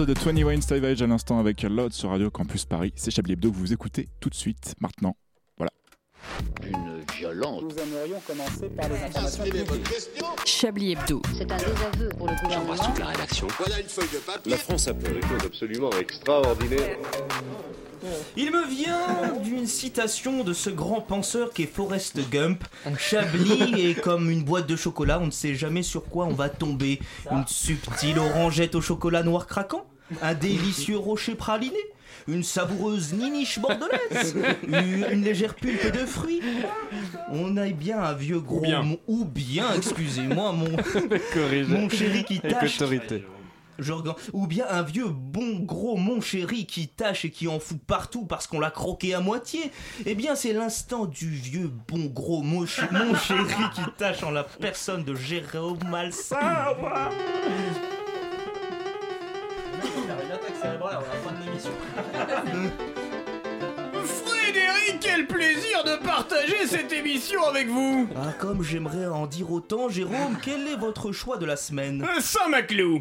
morceau de 21 Savage à l'instant avec Loud sur Radio Campus Paris. C'est Chablis Hebdo que vous écoutez tout de suite, maintenant. Voilà. Une violence. Nous aimerions commencer par les informations. Chablis Hebdo. C'est un désaveu pour le gouvernement. la rédaction. Voilà une feuille de papier. La France a fait des choses absolument extraordinaires. Il me vient d'une citation de ce grand penseur qui est Forrest Gump. Chablis est comme une boîte de chocolat, on ne sait jamais sur quoi on va tomber. Une subtile orangette au chocolat noir craquant Un délicieux rocher praliné une savoureuse niniche bordelaise, une, légère pulpe de fruits. On a bien un vieux gros bien. mon- ou bien, excusez-moi, mon, mon chéri qui tâche. regarde- Ou bien un vieux bon gros mon chéri qui tâche et qui en fout partout parce qu'on l'a croqué à moitié. Eh bien, c'est l'instant du vieux bon gros mon, ch- mon chéri qui tâche en la personne de Jérôme Malsain. A la fin de l'émission. Frédéric quel plaisir de partager cette émission avec vous. Ah, comme j'aimerais en dire autant, Jérôme, quel est votre choix de la semaine? Euh, Saint-Maclou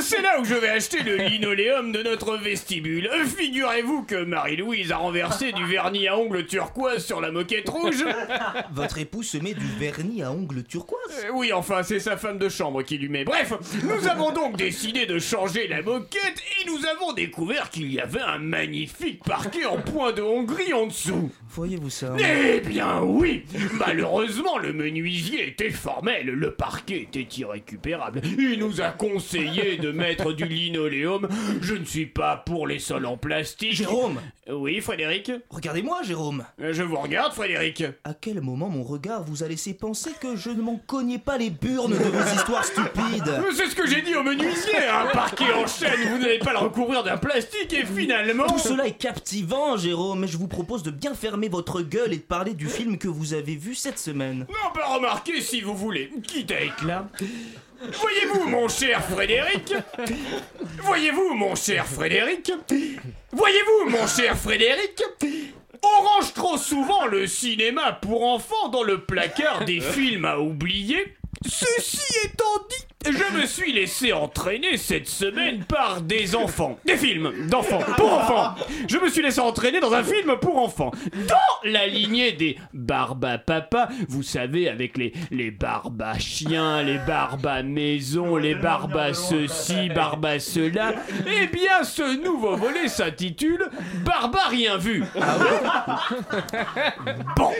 C'est là où je vais acheter le linoléum de notre vestibule. Figurez-vous que Marie-Louise a renversé du vernis à ongles turquoise sur la moquette rouge. Votre époux se met du vernis à ongles turquoise? Euh, oui, enfin, c'est sa femme de chambre qui lui met. Bref, nous avons donc décidé de changer la moquette et nous avons découvert qu'il y avait un magnifique parquet en point de Hongrie en dessous. Voyez-vous ça Eh bien oui Malheureusement, le menuisier était formel, le parquet était irrécupérable. Il nous a conseillé de mettre du linoléum. Je ne suis pas pour les sols en plastique. Jérôme Oui, Frédéric Regardez-moi, Jérôme Euh, Je vous regarde, Frédéric À quel moment mon regard vous a laissé penser que je ne m'en cognais pas les burnes de vos histoires stupides? Euh, C'est ce que j'ai dit au menuisier Un parquet en chaîne, vous n'allez pas le recouvrir d'un plastique et finalement... Tout cela est captivant, Jérôme, mais je vous propose de bien fermer votre gueule et de parler du film que vous avez vu cette semaine. Non, pas remarquer si vous voulez, quitte à être là. Voyez-vous, mon cher Frédéric? Voyez-vous, mon cher Frédéric? Voyez-vous, mon cher Frédéric? On range trop souvent le cinéma pour enfants dans le placard des films à oublier. Ceci étant dit, je me suis laissé entraîner cette semaine par des enfants. Des films d'enfants, pour enfants. Je me suis laissé entraîner dans un film pour enfants. Dans la lignée des Barba Papa, vous savez, avec les, les Chiens, les Barba Maison, les Barba Ceci, Barba Cela. Eh bien, ce nouveau volet s'intitule Barba Rien Vu. Bon,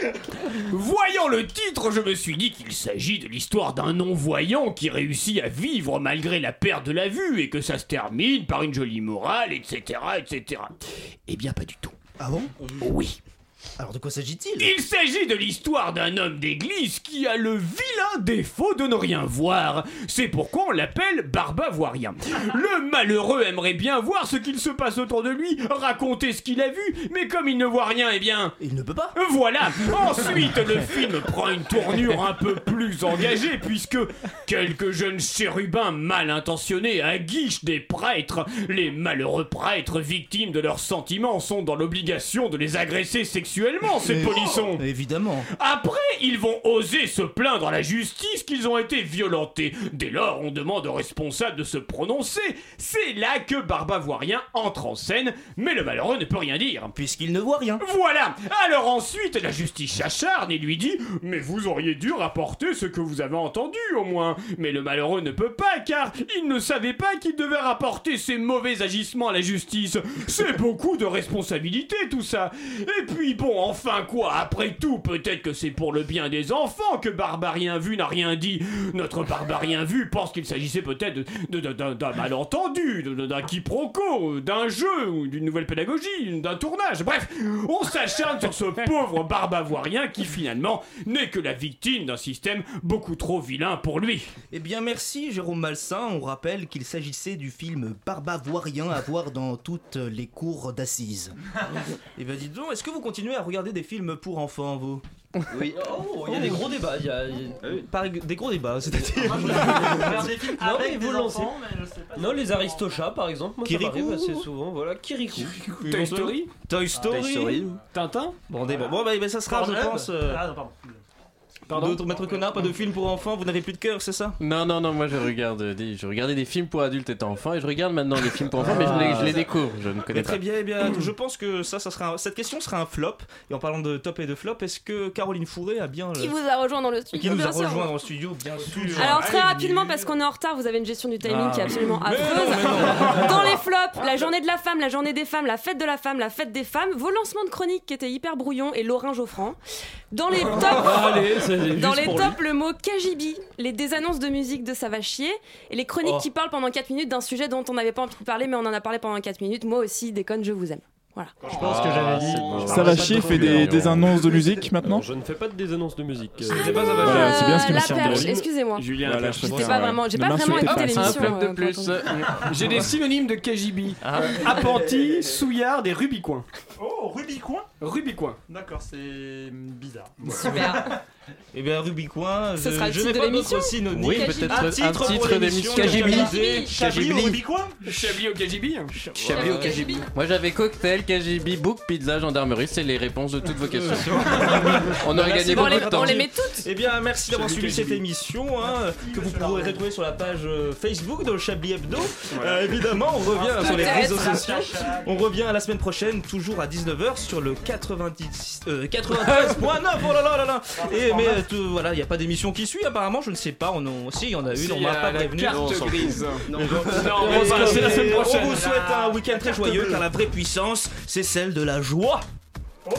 voyant le titre, je me suis dit qu'il s'agit de l'histoire d'un non-voyant qui réussit à vivre malgré la perte de la vue et que ça se termine par une jolie morale, etc., etc. Eh bien, pas du tout. Ah bon? Oui. Alors de quoi s'agit-il? Il s'agit de l'histoire d'un homme d'église qui a le vilain défaut de ne rien voir. C'est pourquoi on l'appelle Barba voit rien. Le malheureux aimerait bien voir ce qu'il se passe autour de lui, raconter ce qu'il a vu, mais comme il ne voit rien, eh bien... Il ne peut pas Voilà Ensuite, le film prend une tournure un peu plus engagée puisque quelques jeunes chérubins mal intentionnés aguichent des prêtres. Les malheureux prêtres victimes de leurs sentiments sont dans l'obligation de les agresser sexuellement, ces Mais- polissons Évidemment. après, ils vont oser se plaindre à la justice qu'ils ont été violentés. Dès lors, on demande aux responsables de se prononcer. C'est là que Barba voit rien entre en scène, mais le malheureux ne peut rien dire. Puisqu'il ne voit rien. Voilà Alors ensuite, la justice s'acharne et lui dit Mais vous auriez dû rapporter ce que vous avez entendu, au moins. Mais le malheureux ne peut pas, car il ne savait pas qu'il devait rapporter ses mauvais agissements à la justice. C'est beaucoup de responsabilité, tout ça. Et puis bon, enfin quoi Après tout, peut-être que c'est pour le bien des enfants que Barbarien Vu n'a rien dit. Notre Barbarien Vu pense qu'il s'agissait peut-être d'un malentendu, d'un quiproquo, d'un jeu, ou d'une nouvelle pédagogie, d'un tournage. Bref, on s'acharne sur ce pauvre barbavoirien qui finalement n'est que la victime d'un système beaucoup trop vilain pour lui. Eh bien merci Jérôme Malsain, on rappelle qu'il s'agissait du film Barbavoirien à voir dans toutes les cours d'assises. Eh bien dites donc, est-ce que vous continuez à regarder des films pour enfants vous Oui. Oh, il y a des gros débats. il y a- il y a- Par- des gros débats, c'est-à-dire regarde des films avec mais des vous lancez. enfants, mais je sais pas Non, les Aristochats par exemple, moi Kirikou. ça m'arrive assez souvent. Voilà, Kirikou. Toy Story Toy Story, Toy Story. Tintin Bon, des- bon, bon, bah, bah, ça sera, je pense. euh, Ah, non, pardon. Pardon D'autres maître connard, pas de film pour enfants, vous n'avez plus de cœur, c'est ça? Non, non, non, moi je regarde des, je regardais des films pour adultes étant enfant et je regarde maintenant des films pour enfants, mais je les, je les découvre, je ne connais Mais pas. très bien, eh bien, je pense que ça, ça sera un- cette question sera un flop. Et en parlant de top et de flop, est-ce que Caroline Fourré a bien. Qui le- vous a rejoint dans le studio qui nous a sûr. rejoint dans le studio, bien sûr. Alors très rapidement parce qu'on est en retard, vous avez une gestion du timing Ah. qui est absolument Mais affreuse. non, mais non. Dans les flops, la journée de la femme, la journée des femmes, la fête de la femme, la fête des femmes, vos lancements de chroniques qui étaient hyper brouillons et Laurin Geoffrand. Dans les tops, Allez, dans les tops le mot Kajibi, les désannonces de musique de ça va chier et les chroniques Oh. qui parlent pendant 4 minutes d'un sujet dont on n'avait pas envie de parler mais on en a parlé pendant 4 minutes. Moi aussi, déconne, je vous aime. Voilà. Je pense que j'avais dit. Ça va chier, de fait des, bien. des annonces de musique maintenant Je ne fais pas de des annonces de musique. Euh, C'est pas ça va Voilà, c'est bien ce qui me la perche, excusez-moi. Julien Voilà, Perche. je pas vraiment, j'ai pas vraiment écouté l'émission. De pour plus. J'ai des synonymes de KGB. Appentis, souillard et rubicoin. Oh, Rubicoin Rubicoin. D'accord, c'est bizarre. Super. Eh bien, Rubicoin, Ce je, sera le je titre n'ai de pas l'émission. d'autre synonyme. Oui, peut-être un un titre, titre pour l'émission. au Rubicon Chablis au KGB Chablis au KGB. Moi j'avais cocktail, KGB, book, pizza, gendarmerie, c'est les réponses de toutes vos questions. On aurait gagné on beaucoup de on temps. les met toutes. Eh bien, merci d'avoir suivi cette émission hein, que vous pourrez retrouver sur la page euh, Facebook de Chablis Hebdo. Euh, évidemment, on revient sur les réseaux sociaux. On revient la semaine prochaine, toujours à 19h sur le 90, euh, 93.9. Oh là là là là. Et mais euh, tout- voilà, il n'y a pas d'émission qui suit apparemment. Je ne sais pas. On en- si, il y en a une. on m'a pas prévenu. carte Non, on s'en fout. grise. Non, Non, on mais va- c'est la semaine prochaine. On vous souhaite un week-end très joyeux car la vraie puissance, c'est celle de la joie. Oh